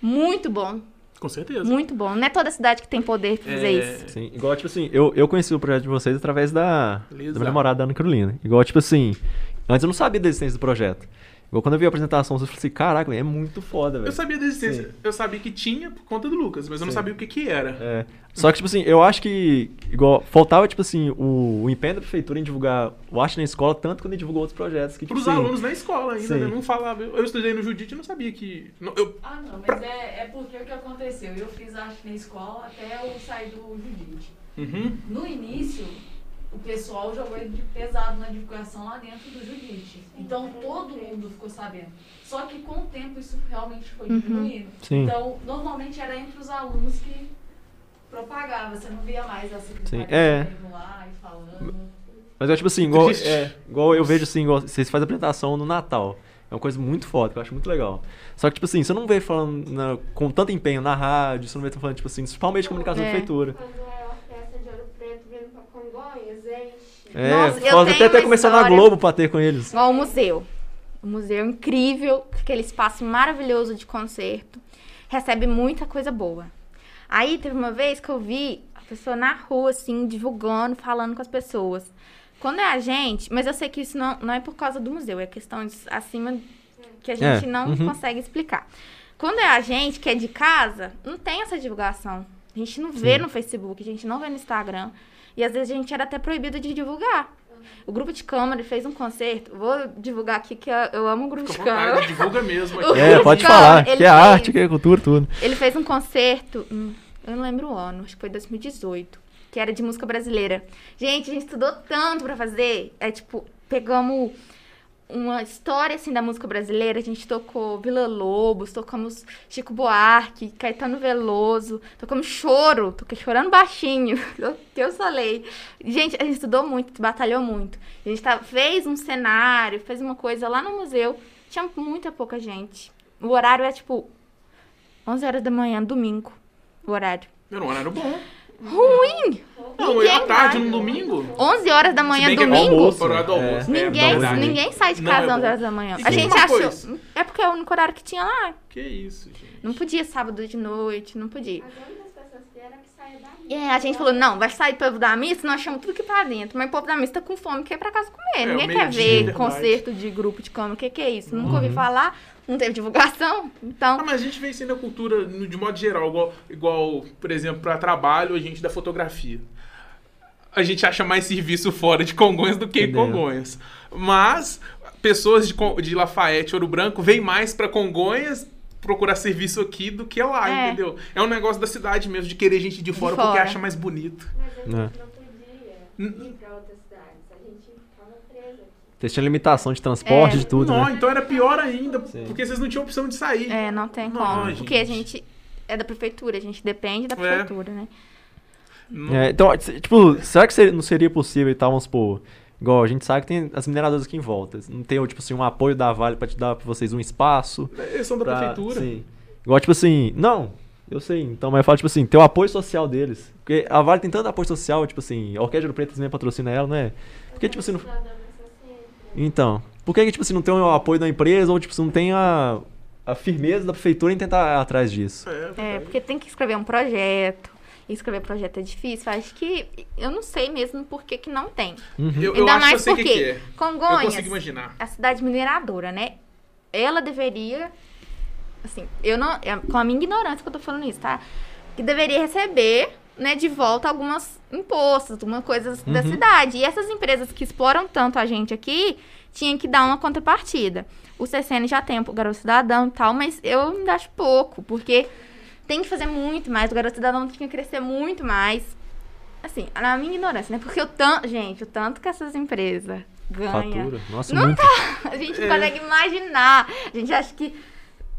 S3: muito bom.
S2: Com certeza.
S3: Muito bom. Não é toda cidade que tem poder pra fazer
S2: É,
S3: isso.
S1: Sim, igual, tipo assim, eu, eu conheci o projeto de vocês através da, da minha namorada, da Ana Carolina. Igual, tipo assim, antes eu não sabia da existência do projeto. Igual quando eu vi a apresentação, eu falei assim, caraca, é muito foda, velho.
S2: Eu sabia da existência.
S1: Sim.
S2: Eu sabia que tinha por conta do Lucas, mas eu não
S1: Sim.
S2: sabia o que que era.
S1: É. Só que, tipo assim, eu acho que, igual, faltava, tipo assim, o, o empenho da prefeitura em divulgar o arte na escola, tanto quando ele divulgou outros projetos. Que, tipo
S2: Para os
S1: assim,
S2: alunos na escola ainda,
S1: Sim.
S2: né? Não falava. Eu eu estudei no Judite e não sabia que. não- eu,
S4: Ah, não, mas
S2: Pra-
S4: é, é porque o que aconteceu? Eu fiz arte na escola até eu sair do Judite.
S2: Uhum.
S4: No início, o pessoal jogou de pesado na divulgação lá dentro do Judite. Então todo mundo ficou sabendo. Só que com o tempo isso realmente foi
S3: Uhum.
S4: diminuindo.
S1: Sim.
S4: Então, normalmente era entre os alunos que propagava. Você não via mais a secretaria
S1: é.
S4: lá e falando.
S1: Mas é tipo assim, igual, é, igual eu vejo assim, igual vocês fazem apresentação no Natal. É uma coisa muito foda, que eu acho muito legal. Só que, tipo assim, você não vê falando na- com tanto empenho na rádio, você não vê falando, tipo assim, principalmente comunicação da
S3: É.
S1: prefeitura.
S5: Quando é a festa de Ouro Preto vindo pra Congonhas, enche.
S1: É,
S3: Nossa, eu tenho
S1: até
S3: uma
S1: começado na Globo pra ter com eles.
S3: Igual o museu. O museu é incrível, aquele espaço maravilhoso de concerto. Recebe muita coisa boa. Aí teve uma vez que eu vi a pessoa na rua, assim, divulgando, falando com as pessoas. Quando é a gente, mas eu sei que isso não, não é por causa do museu, é questões acima que a gente
S1: É,
S3: não
S1: uhum.
S3: consegue explicar. Quando é a gente que é de casa, não tem essa divulgação. A gente não vê
S1: Sim.
S3: no Facebook, a gente não vê no Instagram. E às vezes a gente era até proibido de divulgar. O grupo de câmara fez um concerto. Vou divulgar aqui que eu, amo o grupo
S2: Fica
S3: de câmara.
S2: vontade, divulga mesmo. Aqui.
S1: É, pode
S3: Cara,
S1: falar, que é
S3: fez.
S1: arte, que é cultura, tudo.
S3: Ele fez um concerto, hum, eu não lembro o ano, acho que foi 2018, que era de música brasileira. Gente, a gente estudou tanto pra fazer. É tipo, pegamos uma história assim da música brasileira, a gente tocou Vila Lobos, tocamos Chico Buarque, Caetano Veloso, tocamos Choro, toquei chorando baixinho, que eu falei. Gente, a gente estudou muito, batalhou muito. A gente tá, fez um cenário, fez uma coisa lá no museu, tinha muita pouca gente. O horário é tipo 11 horas da manhã, domingo, o horário.
S2: Era um horário bom.
S3: Ruim!
S2: Não,
S3: Ninguém
S2: é à tarde
S3: vai.
S2: no domingo.
S3: 11 horas da manhã,
S2: Se bem que é
S3: domingo.
S1: almoço.
S2: Horário do
S1: É.
S2: almoço. né?
S3: Ninguém,
S2: verdade.
S3: ninguém sai de casa
S2: é
S3: 11
S2: bom.
S3: horas da manhã.
S2: E
S3: A gente achou.
S2: coisa.
S3: É porque é o único horário que tinha lá.
S2: Que isso, gente.
S3: Não podia sábado de noite, não podia.
S5: As únicas pessoas que era que saia da missa.
S3: É, a gente falou, não, vai sair povo da missa, nós chamamos tudo aqui pra dentro. Mas o povo da missa tá com fome, quer ir pra casa comer.
S2: É,
S3: Ninguém quer ver concerto de grupo de cama. O que, que é isso? Nunca
S2: Uhum.
S3: ouvi falar, não teve divulgação. Então,
S2: Ah, mas a gente vê isso na cultura de modo geral, igual, igual por exemplo, para trabalho, a gente da fotografia. A gente acha mais serviço fora de Congonhas do que em
S1: Entendeu.
S2: Congonhas. Mas pessoas de, de Lafayette, Ouro Branco, vêm mais para Congonhas procurar serviço aqui do que lá,
S3: É.
S2: entendeu? É um negócio da cidade mesmo, de querer gente de fora,
S3: fora.
S2: porque acha mais bonito.
S5: Mas a gente
S1: É.
S5: não podia ir pra outras cidades. A gente ficava preso aqui.
S1: Vocês tinham limitação de transporte,
S3: É.
S1: de tudo,
S2: não,
S1: né?
S2: então era pior ainda,
S1: Sim.
S2: porque vocês não tinham opção de sair.
S3: é, não tem
S2: Não,
S3: como.
S2: gente.
S3: Porque a gente é da prefeitura, a gente depende da
S2: É.
S3: prefeitura, né?
S2: Não-
S1: É, então, tipo, será que seria- não seria possível e tal, vamos supor, igual a gente sabe que tem as mineradoras aqui em volta, não tem, tipo assim, um apoio da Vale pra te dar pra vocês um espaço?
S2: Eles são da
S1: pra-
S2: prefeitura.
S1: Sim. Igual, tipo assim, não, eu sei, então, mas eu falo, tipo assim, ter o apoio social deles. Porque a Vale tem tanto apoio social, tipo assim, a Orquestra de Ouro Preto também patrocina ela, não é? Porque, tipo assim, não... Então, por que, que, tipo assim, não tem o apoio da empresa ou, tipo, assim, não tem a, a firmeza da prefeitura em tentar ir atrás disso?
S2: É,
S3: É,
S2: verdade.
S3: porque tem que escrever um projeto. E escrever projeto é difícil. Acho que eu não sei mesmo por que, que não tem.
S1: Uhum.
S2: Eu, eu
S3: Ainda
S2: acho que eu
S3: mais
S2: o que,
S3: porque
S2: que é. Eu
S3: Congonhas,
S2: consigo imaginar.
S3: a cidade mineradora, né? Ela deveria, assim, eu não, é com a minha ignorância que eu tô falando isso, tá? Que deveria receber, né, de volta algumas impostos, algumas coisas da
S1: Uhum.
S3: cidade. E essas empresas que exploram tanto a gente aqui, tinham que dar uma contrapartida. O CCN já tem o Garoto Cidadão e tal, mas eu ainda acho pouco, porque tem que fazer muito mais. O Garoto Cidadão tinha que crescer muito mais. Assim, na minha ignorância, né? Porque o tanto, gente, o tanto que essas empresas ganham.
S1: Fatura. Nossa,
S3: Não
S1: muito.
S3: A gente
S2: É.
S3: consegue imaginar. A gente acha que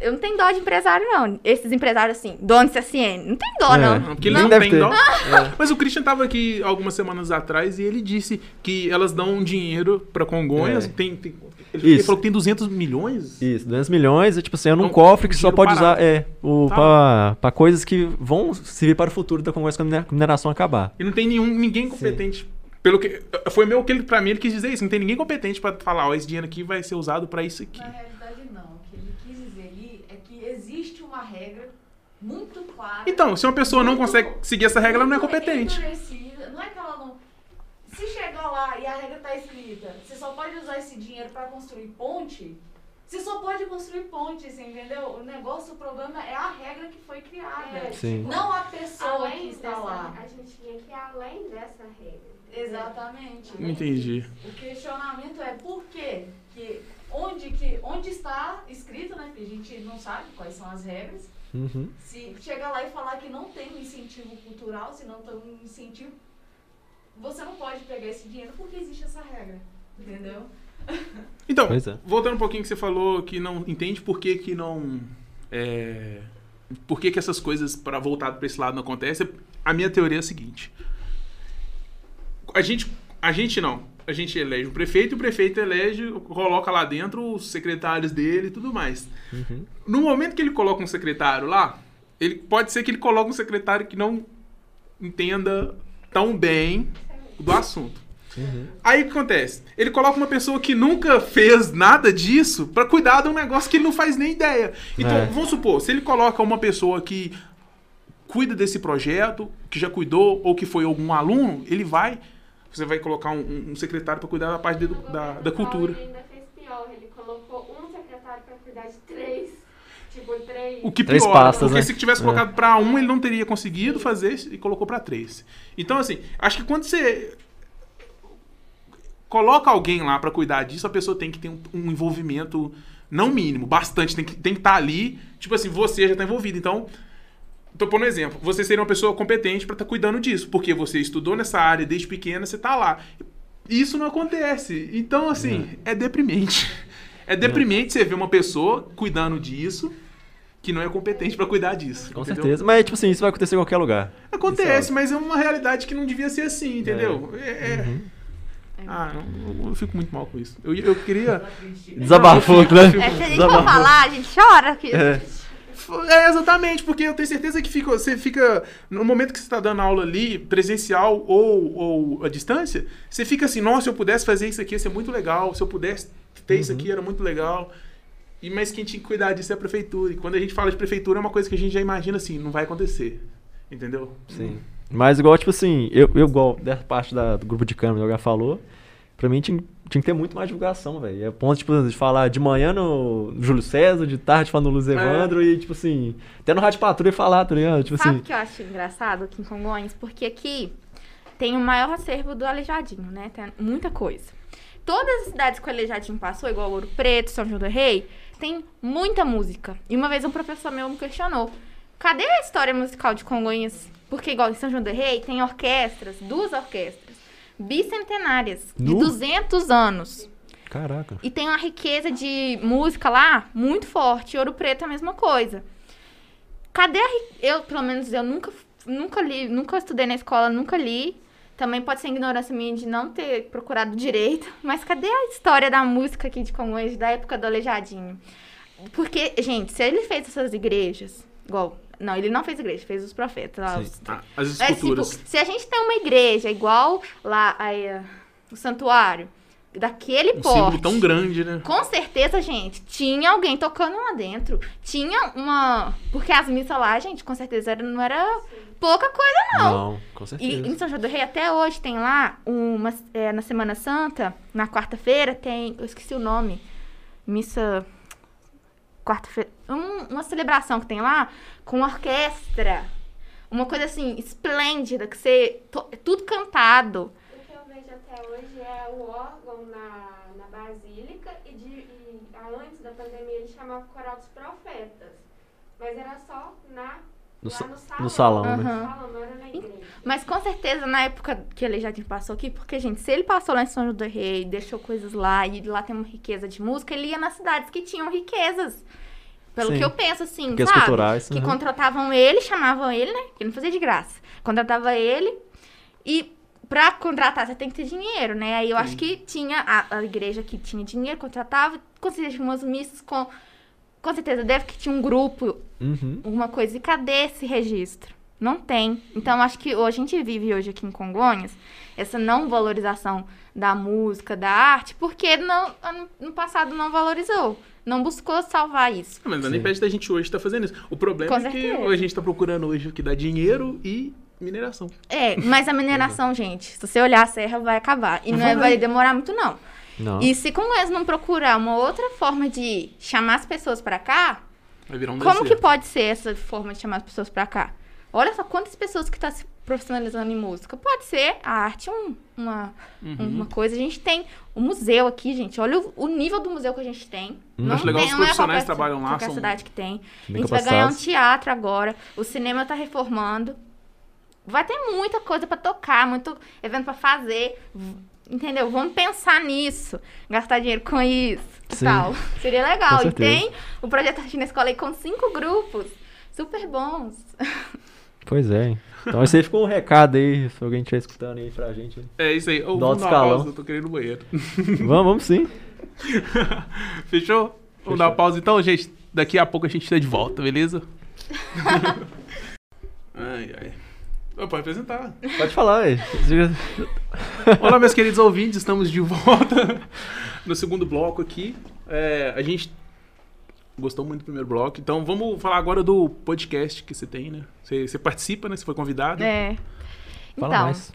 S3: Eu não tenho dó de empresário, não. Esses empresários, assim, dono de CSN. Não tem dó,
S1: É.
S3: não.
S2: Não, porque eles não têm
S1: ter.
S2: dó.
S1: É.
S2: Mas o Christian tava aqui algumas semanas atrás e ele disse que elas dão dinheiro pra Congonhas.
S1: É.
S2: Tem, tem- ele,
S1: Isso.
S2: falou que tem 200 milhões.
S1: Isso, 200 milhões, é tipo assim, é num
S2: Então,
S1: cofre que só pode usar
S2: parado.
S1: é, o,
S2: Tá.
S1: pra, pra coisas que vão servir para o futuro da Congonhas quando a mineração acabar.
S2: E não tem nenhum, ninguém competente. Pelo que, foi meu que ele, pra mim, ele quis dizer isso. Não tem ninguém competente pra falar, ó, esse dinheiro aqui vai ser usado pra isso aqui.
S4: Na realidade, não. O que ele quis dizer ali é que existe uma regra muito clara.
S2: Então, se uma pessoa não consegue seguir essa regra, ela não é competente.
S4: Não é que ela não. Se chegar lá e a regra tá escrita, você só pode usar esse dinheiro para construir ponte, você só pode construir ponte, você entendeu? O negócio, o problema é a regra que foi criada.
S5: É,
S1: Sim.
S4: Não a pessoa que
S5: Além
S4: está
S5: dessa,
S4: lá.
S5: a gente tinha que ir além dessa regra.
S4: Exatamente.
S2: Entendi.
S4: O questionamento é por quê? Que onde, que onde está escrito, né? Porque a gente não sabe quais são as regras.
S1: Uhum.
S4: Se chegar lá e falar que não tem um incentivo cultural, se não tem um incentivo, você não pode pegar esse dinheiro porque existe essa regra. Entendeu?
S2: Então,
S1: é.
S2: voltando um pouquinho que você falou que não entende por que que não... É, por que que essas coisas, para voltar pra esse lado, não acontecem. A minha teoria é a seguinte. A gente, a gente não. A gente elege o prefeito e o prefeito elege, coloca lá dentro os secretários dele e tudo mais.
S1: Uhum.
S2: No momento que ele coloca um secretário lá, ele pode ser que ele coloque um secretário que não entenda tão bem do assunto.
S1: Uhum.
S2: Aí o que acontece? Ele coloca uma pessoa que nunca fez nada disso pra cuidar de um negócio que ele não faz nem ideia. Então,
S1: É.
S2: vamos supor, se ele coloca uma pessoa que cuida desse projeto, que já cuidou, ou que foi algum aluno, ele vai. Você vai colocar um, um- secretário pra cuidar da parte de- da, da cultura.
S5: Ele ainda fez pior, ele colocou um secretário pra cuidar de três. Tipo, três.
S2: O que
S1: Três
S2: piora,
S1: pastas,
S2: porque
S1: né?
S2: se tivesse
S1: É.
S2: colocado pra um, ele não teria conseguido fazer isso e colocou pra três. Então, assim, acho que quando você coloca alguém lá pra cuidar disso, a pessoa tem que ter um, um envolvimento não mínimo, bastante, tem que tem que estar ali, tipo assim, você já tá envolvido. Então, tô pondo um exemplo, você seria uma pessoa competente pra estar cuidando disso, porque você estudou nessa área desde pequena, você tá lá. Isso não acontece. Então, assim, é deprimente. É deprimente você ver uma pessoa cuidando disso que não é competente pra cuidar disso.
S1: Com
S2: entendeu?
S1: certeza. Mas, tipo assim, isso vai acontecer em qualquer lugar.
S2: Acontece,
S1: Isso
S2: mas é uma realidade que não devia ser assim, entendeu? É. é-
S1: Uhum.
S2: Ah, eu, eu fico muito mal com isso. Eu, eu queria.
S1: Desabafou, né?
S3: É, se a gente for falar, a gente chora. aqui.
S1: É.
S2: É, exatamente, porque eu tenho certeza que fica, você fica. No momento que você está dando aula ali, presencial ou, ou à distância, você fica assim, nossa, se eu pudesse fazer isso aqui, ia ser muito legal. Se eu pudesse ter isso aqui, era muito legal. E, mas quem tinha que cuidar disso é a prefeitura. E quando a gente fala de prefeitura, é uma coisa que a gente já imagina assim, não vai acontecer. Entendeu?
S1: Sim. Mas igual, tipo assim, eu, eu igual dessa parte da- do grupo de câmera que o falou, pra mim tinha, tinha que ter muito mais divulgação, velho. É ponto, tipo, de falar de manhã no Júlio César, de tarde falando no Luiz Evandro e, tipo assim, até no Rádio Patrulha falar, tá ligado? Tipo
S3: Sabe
S1: assim.
S3: o que eu acho engraçado aqui em Congonhas? Porque aqui tem o maior acervo do Aleijadinho, né? Tem muita coisa. Todas as cidades que o Aleijadinho passou, igual Ouro Preto, São João do Rei, tem muita música. E uma vez um professor meu me questionou: cadê a história musical de Congonhas? Porque, igual em São João do Rei, tem orquestras, duas orquestras, bicentenárias, de
S1: Nu?
S3: 200 anos.
S1: Caraca.
S3: E tem uma riqueza de música lá muito forte. Ouro Preto é a mesma coisa. Cadê a Eu, pelo menos, eu nunca, nunca li, nunca estudei na escola, nunca li. Também pode ser ignorância minha de não ter procurado direito. Mas cadê a história da música aqui de Congonhas, da época do Aleijadinho? Porque, gente, se ele fez essas igrejas, igual... Não, ele não fez igreja, fez os profetas. Lá, os-
S2: Ah, as
S3: é, tipo,
S2: esculturas.
S3: se a gente tem uma igreja igual lá, aí, ah, o santuário, daquele
S2: um símbolo
S3: porte...
S2: tão grande, né?
S3: Com certeza, gente, tinha alguém tocando lá dentro. Tinha uma. Porque as missas lá, gente, com certeza era- não era pouca coisa, não.
S1: com
S3: E
S1: certeza.
S3: em São João do Rei, até hoje, tem lá uma. é, na Semana Santa, na quarta-feira, tem. Eu esqueci o nome. Missa. Quarta-feira. um- uma celebração que tem lá com orquestra. Uma coisa assim, esplêndida, que você. to- é tudo cantado.
S5: O que eu vejo até hoje é o órgão na, na Basílica e, de, e antes da pandemia ele chamava Coral dos Profetas. Mas era só na,
S1: No sa-
S5: no salão.
S1: no salão,
S3: né?
S5: Na igreja.
S3: Mas com certeza, na época que ele já passou aqui, porque, gente, se ele passou lá em São João do Rei, deixou coisas lá, e lá tem uma riqueza de música, ele ia nas cidades que tinham riquezas. Pelo
S1: Sim.
S3: que eu penso, assim,
S1: Porque as
S3: sabe?
S1: culturais,
S3: Que contratavam ele, chamavam ele, né? Que ele não fazia de graça. Contratava ele e pra contratar você tem que ter dinheiro, né? Aí eu acho que tinha a, a igreja que tinha dinheiro, contratava, tinha umas missas com. Com certeza deve que tinha um grupo,
S1: Uhum.
S3: alguma coisa. E cadê esse registro? Não tem. Então, acho que hoje a gente vive hoje aqui em Congonhas essa não valorização da música, da arte, porque não, ano- no passado não valorizou. Não buscou salvar isso.
S2: Mas não impede da gente hoje estar fazendo isso. O problema
S3: Com
S2: é que
S3: certeza.
S2: a gente tá procurando hoje o que dá dinheiro e mineração.
S3: É, mas a mineração, gente, se você olhar a serra, vai acabar. E não é-
S2: Vai.
S3: vai demorar muito, não.
S1: Não.
S3: E se Congonhas não procurar uma outra forma de chamar as pessoas pra cá,
S2: Vai virar um
S3: como que pode ser essa forma de chamar as pessoas pra cá? Olha só quantas pessoas que estão se profissionalizando em música. Pode ser a arte um- uma,
S2: Uhum.
S3: uma coisa. A gente tem o museu aqui, gente. Olha o, o nível do museu que a gente tem.
S1: Hum.
S3: Não
S2: Acho legal
S3: tem,
S2: os
S3: não é
S2: profissionais
S3: qualquer,
S2: trabalham lá,
S3: qualquer
S2: são-
S3: cidade que tem.
S1: Bem
S3: a gente vai ganhar um teatro agora. O cinema tá reformando. Vai ter muita coisa pra tocar, muito evento pra fazer. Entendeu? Vamos pensar nisso. Gastar dinheiro com isso. Tal. Seria legal. E tem o projeto Arte na Escola aí com cinco grupos. Super bons.
S1: Pois é. Então esse aí ficou um recado aí, se alguém estiver escutando aí pra gente.
S2: É isso aí.
S1: Alto
S2: vamos
S1: escalão.
S2: pausa, eu tô querendo banheiro.
S1: vamos, vamos sim.
S2: Fechou? Vamos dar uma pausa então, gente. Daqui a pouco a gente tá de volta, beleza? ai, ai. Ô, Pode apresentar.
S1: Pode falar, velho.
S2: Olá, meus queridos ouvintes, estamos de volta no segundo bloco aqui. É, a gente gostou muito do primeiro bloco, então vamos falar agora do podcast que você tem, né? Você, você participa, né? Você foi convidado.
S3: É.
S1: Fala
S3: Então,
S1: mais.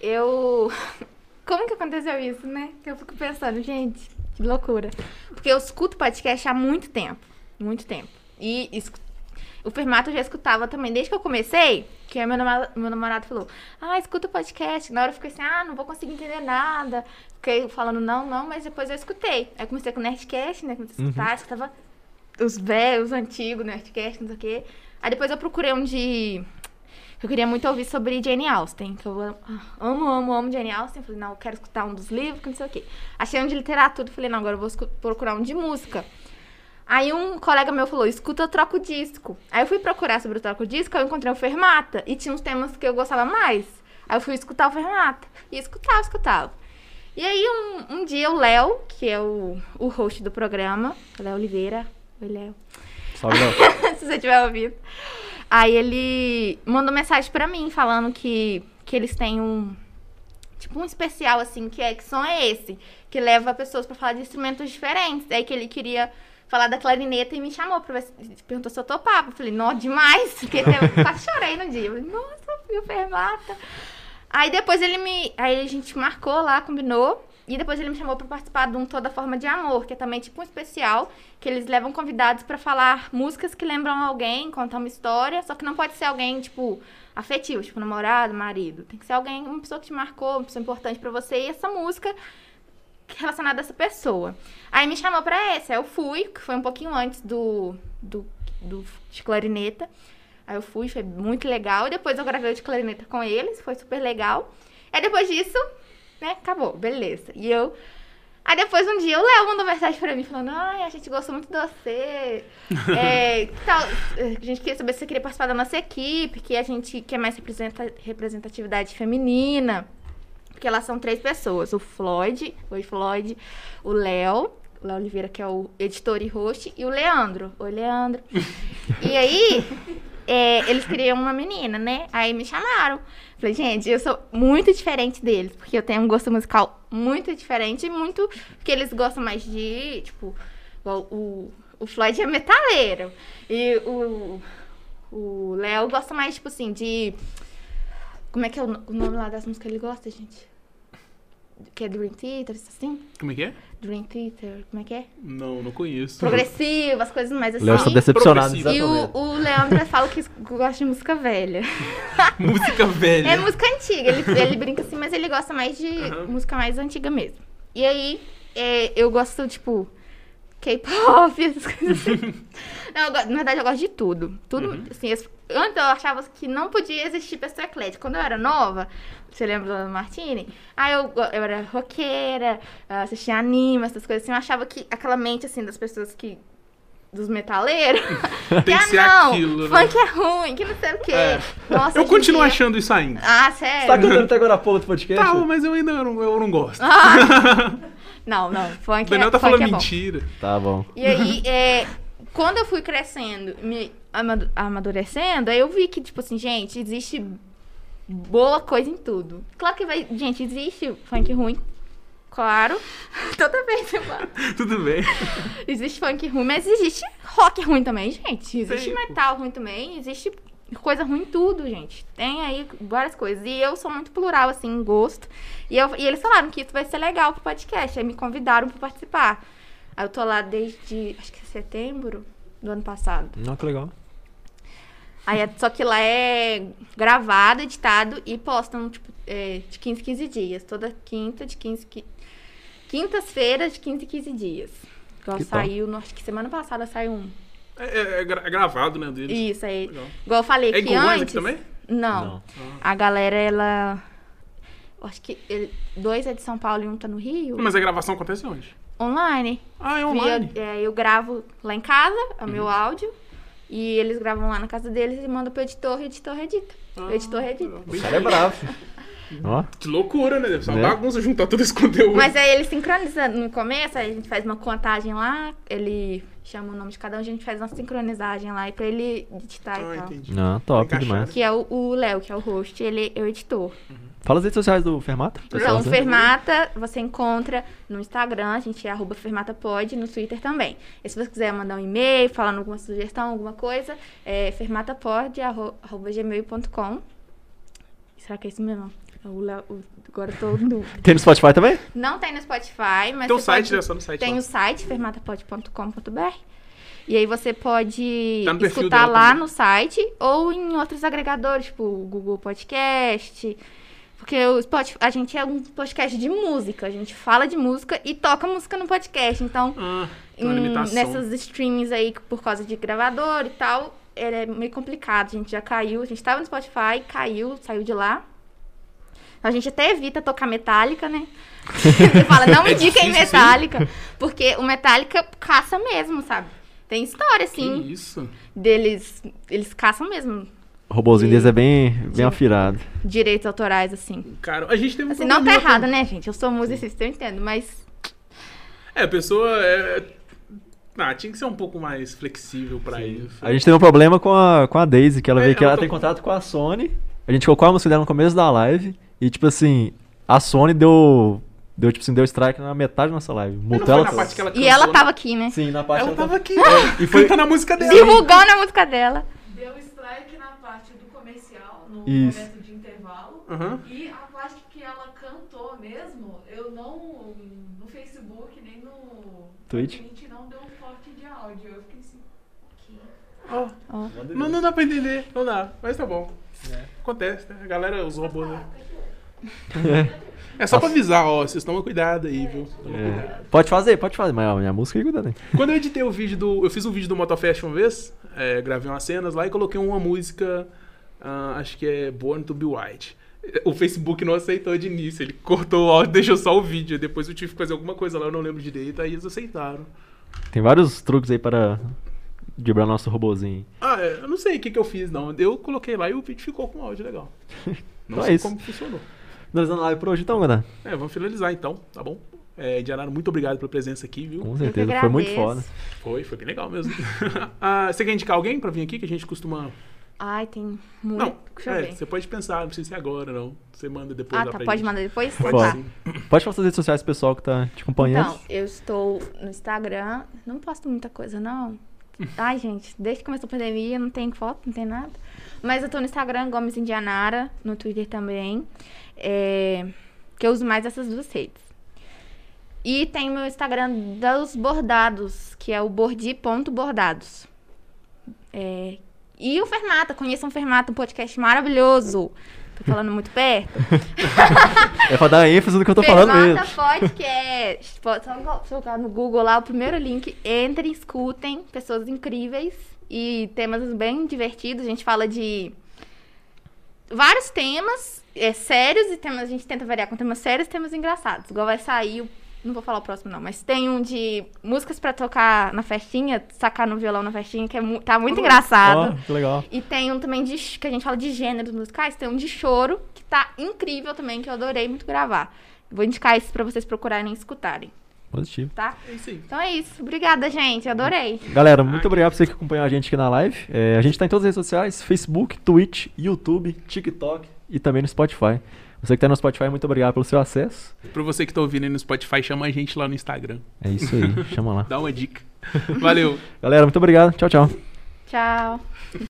S3: eu. Como que aconteceu isso, né? Que eu fico pensando, gente, que loucura. Porque eu escuto podcast há muito tempo. Muito tempo. E escu- o Fermato eu já escutava também, desde que eu comecei, que meu namorado, meu namorado falou, ah, escuta o podcast. Na hora eu fiquei assim, ah, não vou conseguir entender nada. Fiquei falando não, não, mas depois eu escutei. Aí eu comecei com o Nerdcast, né? Comecei a escutar, escutava os velhos, os antigos, Nerdcast, não sei o quê. Aí depois eu procurei um de eu queria muito ouvir sobre Jane Austen, que eu amo, amo, amo, amo Jane Austen. Falei, não, eu quero escutar um dos livros, que não sei o quê. Achei um de literatura, falei, não, agora eu vou procurar um de música. Aí um colega meu falou, escuta o Troco Disco. Aí eu fui procurar sobre o Troco Disco, eu encontrei o Fermata, e tinha uns temas que eu gostava mais. Aí eu fui escutar o Fermata, e escutava, escutava. E aí um, um dia o Léo, que é o, o host do programa, o Léo Oliveira, oi Léo,
S1: Salve, Léo.
S3: se você tiver ouvido. Aí ele mandou mensagem pra mim falando que, que eles têm um tipo um especial assim, que é que som é esse, que leva pessoas pra falar de instrumentos diferentes. Aí que ele queria falar da clarineta e me chamou pra ver perguntou se eu topava. Eu falei, não, demais, porque eu quase chorei no dia. Eu falei, nossa, fui o Fermata. Aí depois ele me. Aí a gente marcou lá, combinou. E depois ele me chamou pra participar de um Toda Forma de Amor, que é também tipo um especial, que eles levam convidados pra falar músicas que lembram alguém, contar uma história, só que não pode ser alguém, tipo, afetivo, tipo namorado, marido. Tem que ser alguém, uma pessoa que te marcou, uma pessoa importante pra você, e essa música relacionada a essa pessoa. Aí me chamou pra esse, aí eu fui, que foi um pouquinho antes do, do, do de clarineta. Aí eu fui, foi muito legal. Depois eu gravei o de clarineta com eles, foi super legal. Aí depois disso, né, acabou, beleza. E eu. Aí depois um dia o Léo mandou mensagem pra mim falando: Ai, a gente gostou muito de você. É, tal, a gente queria saber se você queria participar da nossa equipe, que a gente quer mais representa- representatividade feminina. Porque lá são três pessoas: o Floyd, oi Floyd, o Léo, o Léo Oliveira, que é o editor e host, e o Leandro. Oi, Leandro. e aí, é, eles queriam uma menina, né? Aí me chamaram. Falei, gente, eu sou muito diferente deles, porque eu tenho um gosto musical muito diferente e muito. Porque eles gostam mais de, tipo, o, o Floyd é metaleiro. E o, o Léo gosta mais, tipo assim, de. Como é que é o, o nome lá das músicas que ele gosta, gente? Que é Dream Theater, assim?
S2: Como é que é?
S3: Dream Theater, como é que é?
S2: Não, não conheço.
S3: Progressivo, as coisas mais assim.
S1: Léo está decepcionado.
S3: E o, o Leandro fala que gosta de música velha.
S2: Música velha.
S3: É música antiga. Ele, ele brinca assim, mas ele gosta mais de
S2: Aham.
S3: música mais antiga mesmo. E aí, é, eu gosto, tipo, K-pop, essas coisas assim. Não, eu na verdade, eu gosto de tudo. Tudo,
S2: Uhum.
S3: assim, as- antes eu achava que não podia existir pessoa eclética. Quando eu era nova, você lembra do Martini? Aí eu, eu era roqueira, assistia anime, essas coisas assim. Eu achava que aquela mente, assim, das pessoas que dos metaleiros.
S2: Tem que
S3: ah,
S2: ser
S3: não,
S2: aquilo, né?
S3: funk é ruim, que não sei o quê.
S2: É.
S3: Nossa,
S2: Eu continuo
S3: dia-
S2: achando isso ainda.
S3: Ah,
S1: Você
S3: sério?
S1: tá cantando até agora há pouco do podcast?
S2: Tá, mas eu ainda não, eu não gosto.
S3: Não, não,
S2: o
S3: funk,
S2: Daniel
S3: é,
S2: tá falando
S3: é
S2: mentira.
S1: Tá bom.
S3: E aí, é, quando eu fui crescendo, me amadurecendo, aí eu vi que, tipo assim, gente, existe boa coisa em tudo. Claro que vai. Gente, existe funk ruim. Claro. Toda vez eu falo.
S2: Tudo bem.
S3: Existe funk ruim, mas existe rock ruim também, gente. Existe
S2: Sim.
S3: metal ruim também. Existe coisa ruim em tudo, gente. Tem aí várias coisas. E eu sou muito plural, assim, em gosto. E, eu, e eles falaram que isso vai ser legal pro podcast. Aí me convidaram pra participar. Aí eu tô lá desde, acho que é setembro do ano passado.
S1: Não, que legal.
S3: Aí é- só que lá é gravado, editado e postam, tipo, é, de 15 em 15 dias. Toda quinta, de 15 qui- Quintas-feiras, de 15 em 15 dias. Igual
S1: Que
S3: saiu, no- acho que semana passada saiu um.
S2: É, é- é gra- é gravado, né, deles.
S3: Isso aí.
S2: Legal.
S3: Igual eu falei
S2: É
S3: que antes.
S2: aqui também?
S3: Não.
S1: Não.
S3: A galera, ela. eu Acho que ele- dois é de São Paulo e um tá no Rio.
S2: Mas a gravação acontece onde?
S3: Online.
S2: Ah, é
S3: Via-
S2: online.
S3: é, eu gravo lá em casa, é o
S2: Uhum.
S3: meu áudio. E eles gravam lá na casa deles e mandam pro editor e o editor edita. o editor edita.
S1: O cara é bravo. Ó,
S2: Que loucura, né? Deve ser uma
S1: Né?
S2: bagunça juntar todo esse conteúdo.
S3: Mas aí ele sincroniza no começo, aí a gente faz uma contagem lá, ele chama o nome de cada um, a gente faz uma sincronizagem lá e pra ele editar
S2: Ah,
S3: e tal.
S2: entendi.
S1: não, top
S2: Encaixado.
S1: demais.
S3: Que é o o Léo, que é o host, ele é o editor.
S1: Fala as redes sociais do Fermata.
S3: Então? Fermata você encontra no Instagram, a gente é arroba fermatapod, no Twitter também. E se você quiser mandar um e-mail, falando alguma sugestão, alguma coisa, é fermatapod, arro- arroba gmail.com. Será que é isso mesmo? O Léo- agora eu tô no...
S1: Tem no Spotify também?
S3: Não tem no Spotify, mas
S2: Tem o site,
S3: pode...
S2: né? Só no site.
S3: Tem
S2: lá.
S3: o site fermatapod.com.br. E aí você pode
S2: Tá
S3: escutar lá
S2: também.
S3: no site ou em outros agregadores, tipo o Google Podcast. Porque o Spotify, a gente é um podcast de música, a gente fala de música e toca música no podcast. Então,
S2: Ah,
S3: em- nessas streams aí, por causa de gravador e tal, é meio complicado. A gente já caiu, a gente tava no Spotify, caiu, saiu de lá. A gente até evita tocar Metallica, né? Você fala, não
S2: É
S3: indiquem
S2: difícil, sim.
S3: Metallica. Porque o Metallica caça mesmo, sabe? Tem história,
S2: Que
S3: assim,
S2: isso?
S3: deles. Eles caçam mesmo
S1: O robozinho
S3: E-
S1: deles é bem, bem
S3: de-
S1: afirado.
S3: direitos autorais, assim.
S2: Cara, a gente teve um
S3: Assim, não tá errado,
S2: com-
S3: né, gente? Eu sou musicista, eu entendo, mas.
S2: É, a pessoa é... Ah, tinha que ser um pouco mais flexível pra isso.
S1: A gente teve um problema com a, com a Daisy, que ela
S2: É,
S1: veio que
S2: ela
S1: ela tem
S2: com-
S1: contato com a Sony. A gente colocou a música dela no começo da live. E, tipo assim, a Sony deu. Deu, tipo assim, deu strike na metade da nossa live. Multou ela
S2: na
S1: toda.
S2: parte que ela
S3: E ela
S2: né?
S3: tava aqui, né?
S1: Sim, na parte
S2: Ela
S1: ela
S2: tava aqui,
S1: E
S2: e
S1: foi-
S2: cantando a música dela.
S3: Divulgando a música dela.
S4: Deu strike na parte do comercial, no
S1: Isso.
S4: momento de intervalo.
S2: Aham.
S4: E a parte que ela cantou mesmo, eu não. No Facebook, nem no.
S1: Twitch?
S4: Twitch não deu um corte de áudio. Eu fiquei assim. ok.
S2: Ó,
S3: Ó.
S2: não, não dá pra entender, não dá, mas tá bom. Acontece, né? A galera, os robôs, né? É só pra avisar, ó, vocês tomam cuidado aí, viu? Toma cuidado.
S1: É. Pode fazer, pode fazer, mas a minha música aí cuida né?
S2: Quando eu editei o vídeo do. Eu fiz um vídeo do Motofest uma vez, é, gravei umas cenas lá e coloquei uma música, ah, acho que é Born to Be White. O Facebook não aceitou de início, ele cortou o áudio, deixou só o vídeo. Depois eu tive que fazer alguma coisa lá, eu não lembro direito, aí eles aceitaram.
S1: Tem vários truques aí para driblar nosso robozinho.
S2: Ah, é, eu não sei o que, que eu fiz, não. Eu coloquei lá e o vídeo ficou com áudio legal. Não
S1: Então é
S2: sei
S1: isso.
S2: como funcionou.
S1: Finalizando a live por hoje, então, galera.
S2: É, vamos finalizar então, tá bom? É, Dianara, muito obrigado pela presença aqui, viu?
S1: Com certeza, foi muito foda.
S2: Foi, foi bem legal mesmo. ah, você quer indicar alguém pra vir aqui que a gente costuma.
S3: Ai, tem muito.
S2: Não,
S3: Deixa eu
S2: é,
S3: ver.
S2: você pode pensar, não precisa ser agora, não. Você manda depois
S3: Ah,
S2: lá
S3: tá.
S2: pra
S3: Pode
S2: gente.
S3: mandar depois?
S2: Pode
S3: Tá.
S1: Pode falar suas redes sociais pro pessoal que tá te acompanhando.
S3: Então, eu estou no Instagram. Não posto muita coisa, não. Ai, gente, desde que começou a pandemia, não tem foto, não tem nada. Mas eu tô no Instagram, Gomes Indianara, no Twitter também. É, que eu uso mais essas duas redes. E tem meu Instagram dos bordados, que é o bordi.bordados. É, e o Fermata, conheçam o Fermata, um podcast maravilhoso. Tô falando muito perto.
S1: É pra dar ênfase no que eu tô falando
S3: Fermata
S1: mesmo.
S3: Podcast. Pode só jogar no Google lá o primeiro link. Entrem, escutem. Pessoas incríveis e temas bem divertidos. A gente fala de vários temas é, sérios e temas. A gente tenta variar com temas sérios e temas engraçados. Igual vai sair o Não vou falar o próximo, não, mas tem um de músicas pra tocar na festinha, sacar no violão na festinha, que é mu- tá muito engraçado.
S1: Ó, que legal.
S3: E tem um também de que a gente fala de gêneros musicais, tem um de choro, que tá incrível também, que eu adorei muito gravar. Vou indicar esses pra vocês procurarem e escutarem,
S1: Positivo.
S3: tá?
S2: É isso aí.
S3: Então é isso. Obrigada, gente. Adorei.
S1: Galera, muito obrigado por você que acompanhou a gente aqui na live. É, a gente tá em todas as redes sociais: Facebook, Twitch, YouTube, TikTok e também no Spotify. Você que tá no Spotify, muito obrigado pelo seu acesso.
S2: Pra você que tá ouvindo aí no Spotify, chama a gente lá no Instagram.
S1: É isso aí, chama lá.
S2: Dá uma dica. Valeu.
S1: Galera, muito obrigado. Tchau, tchau.
S3: Tchau.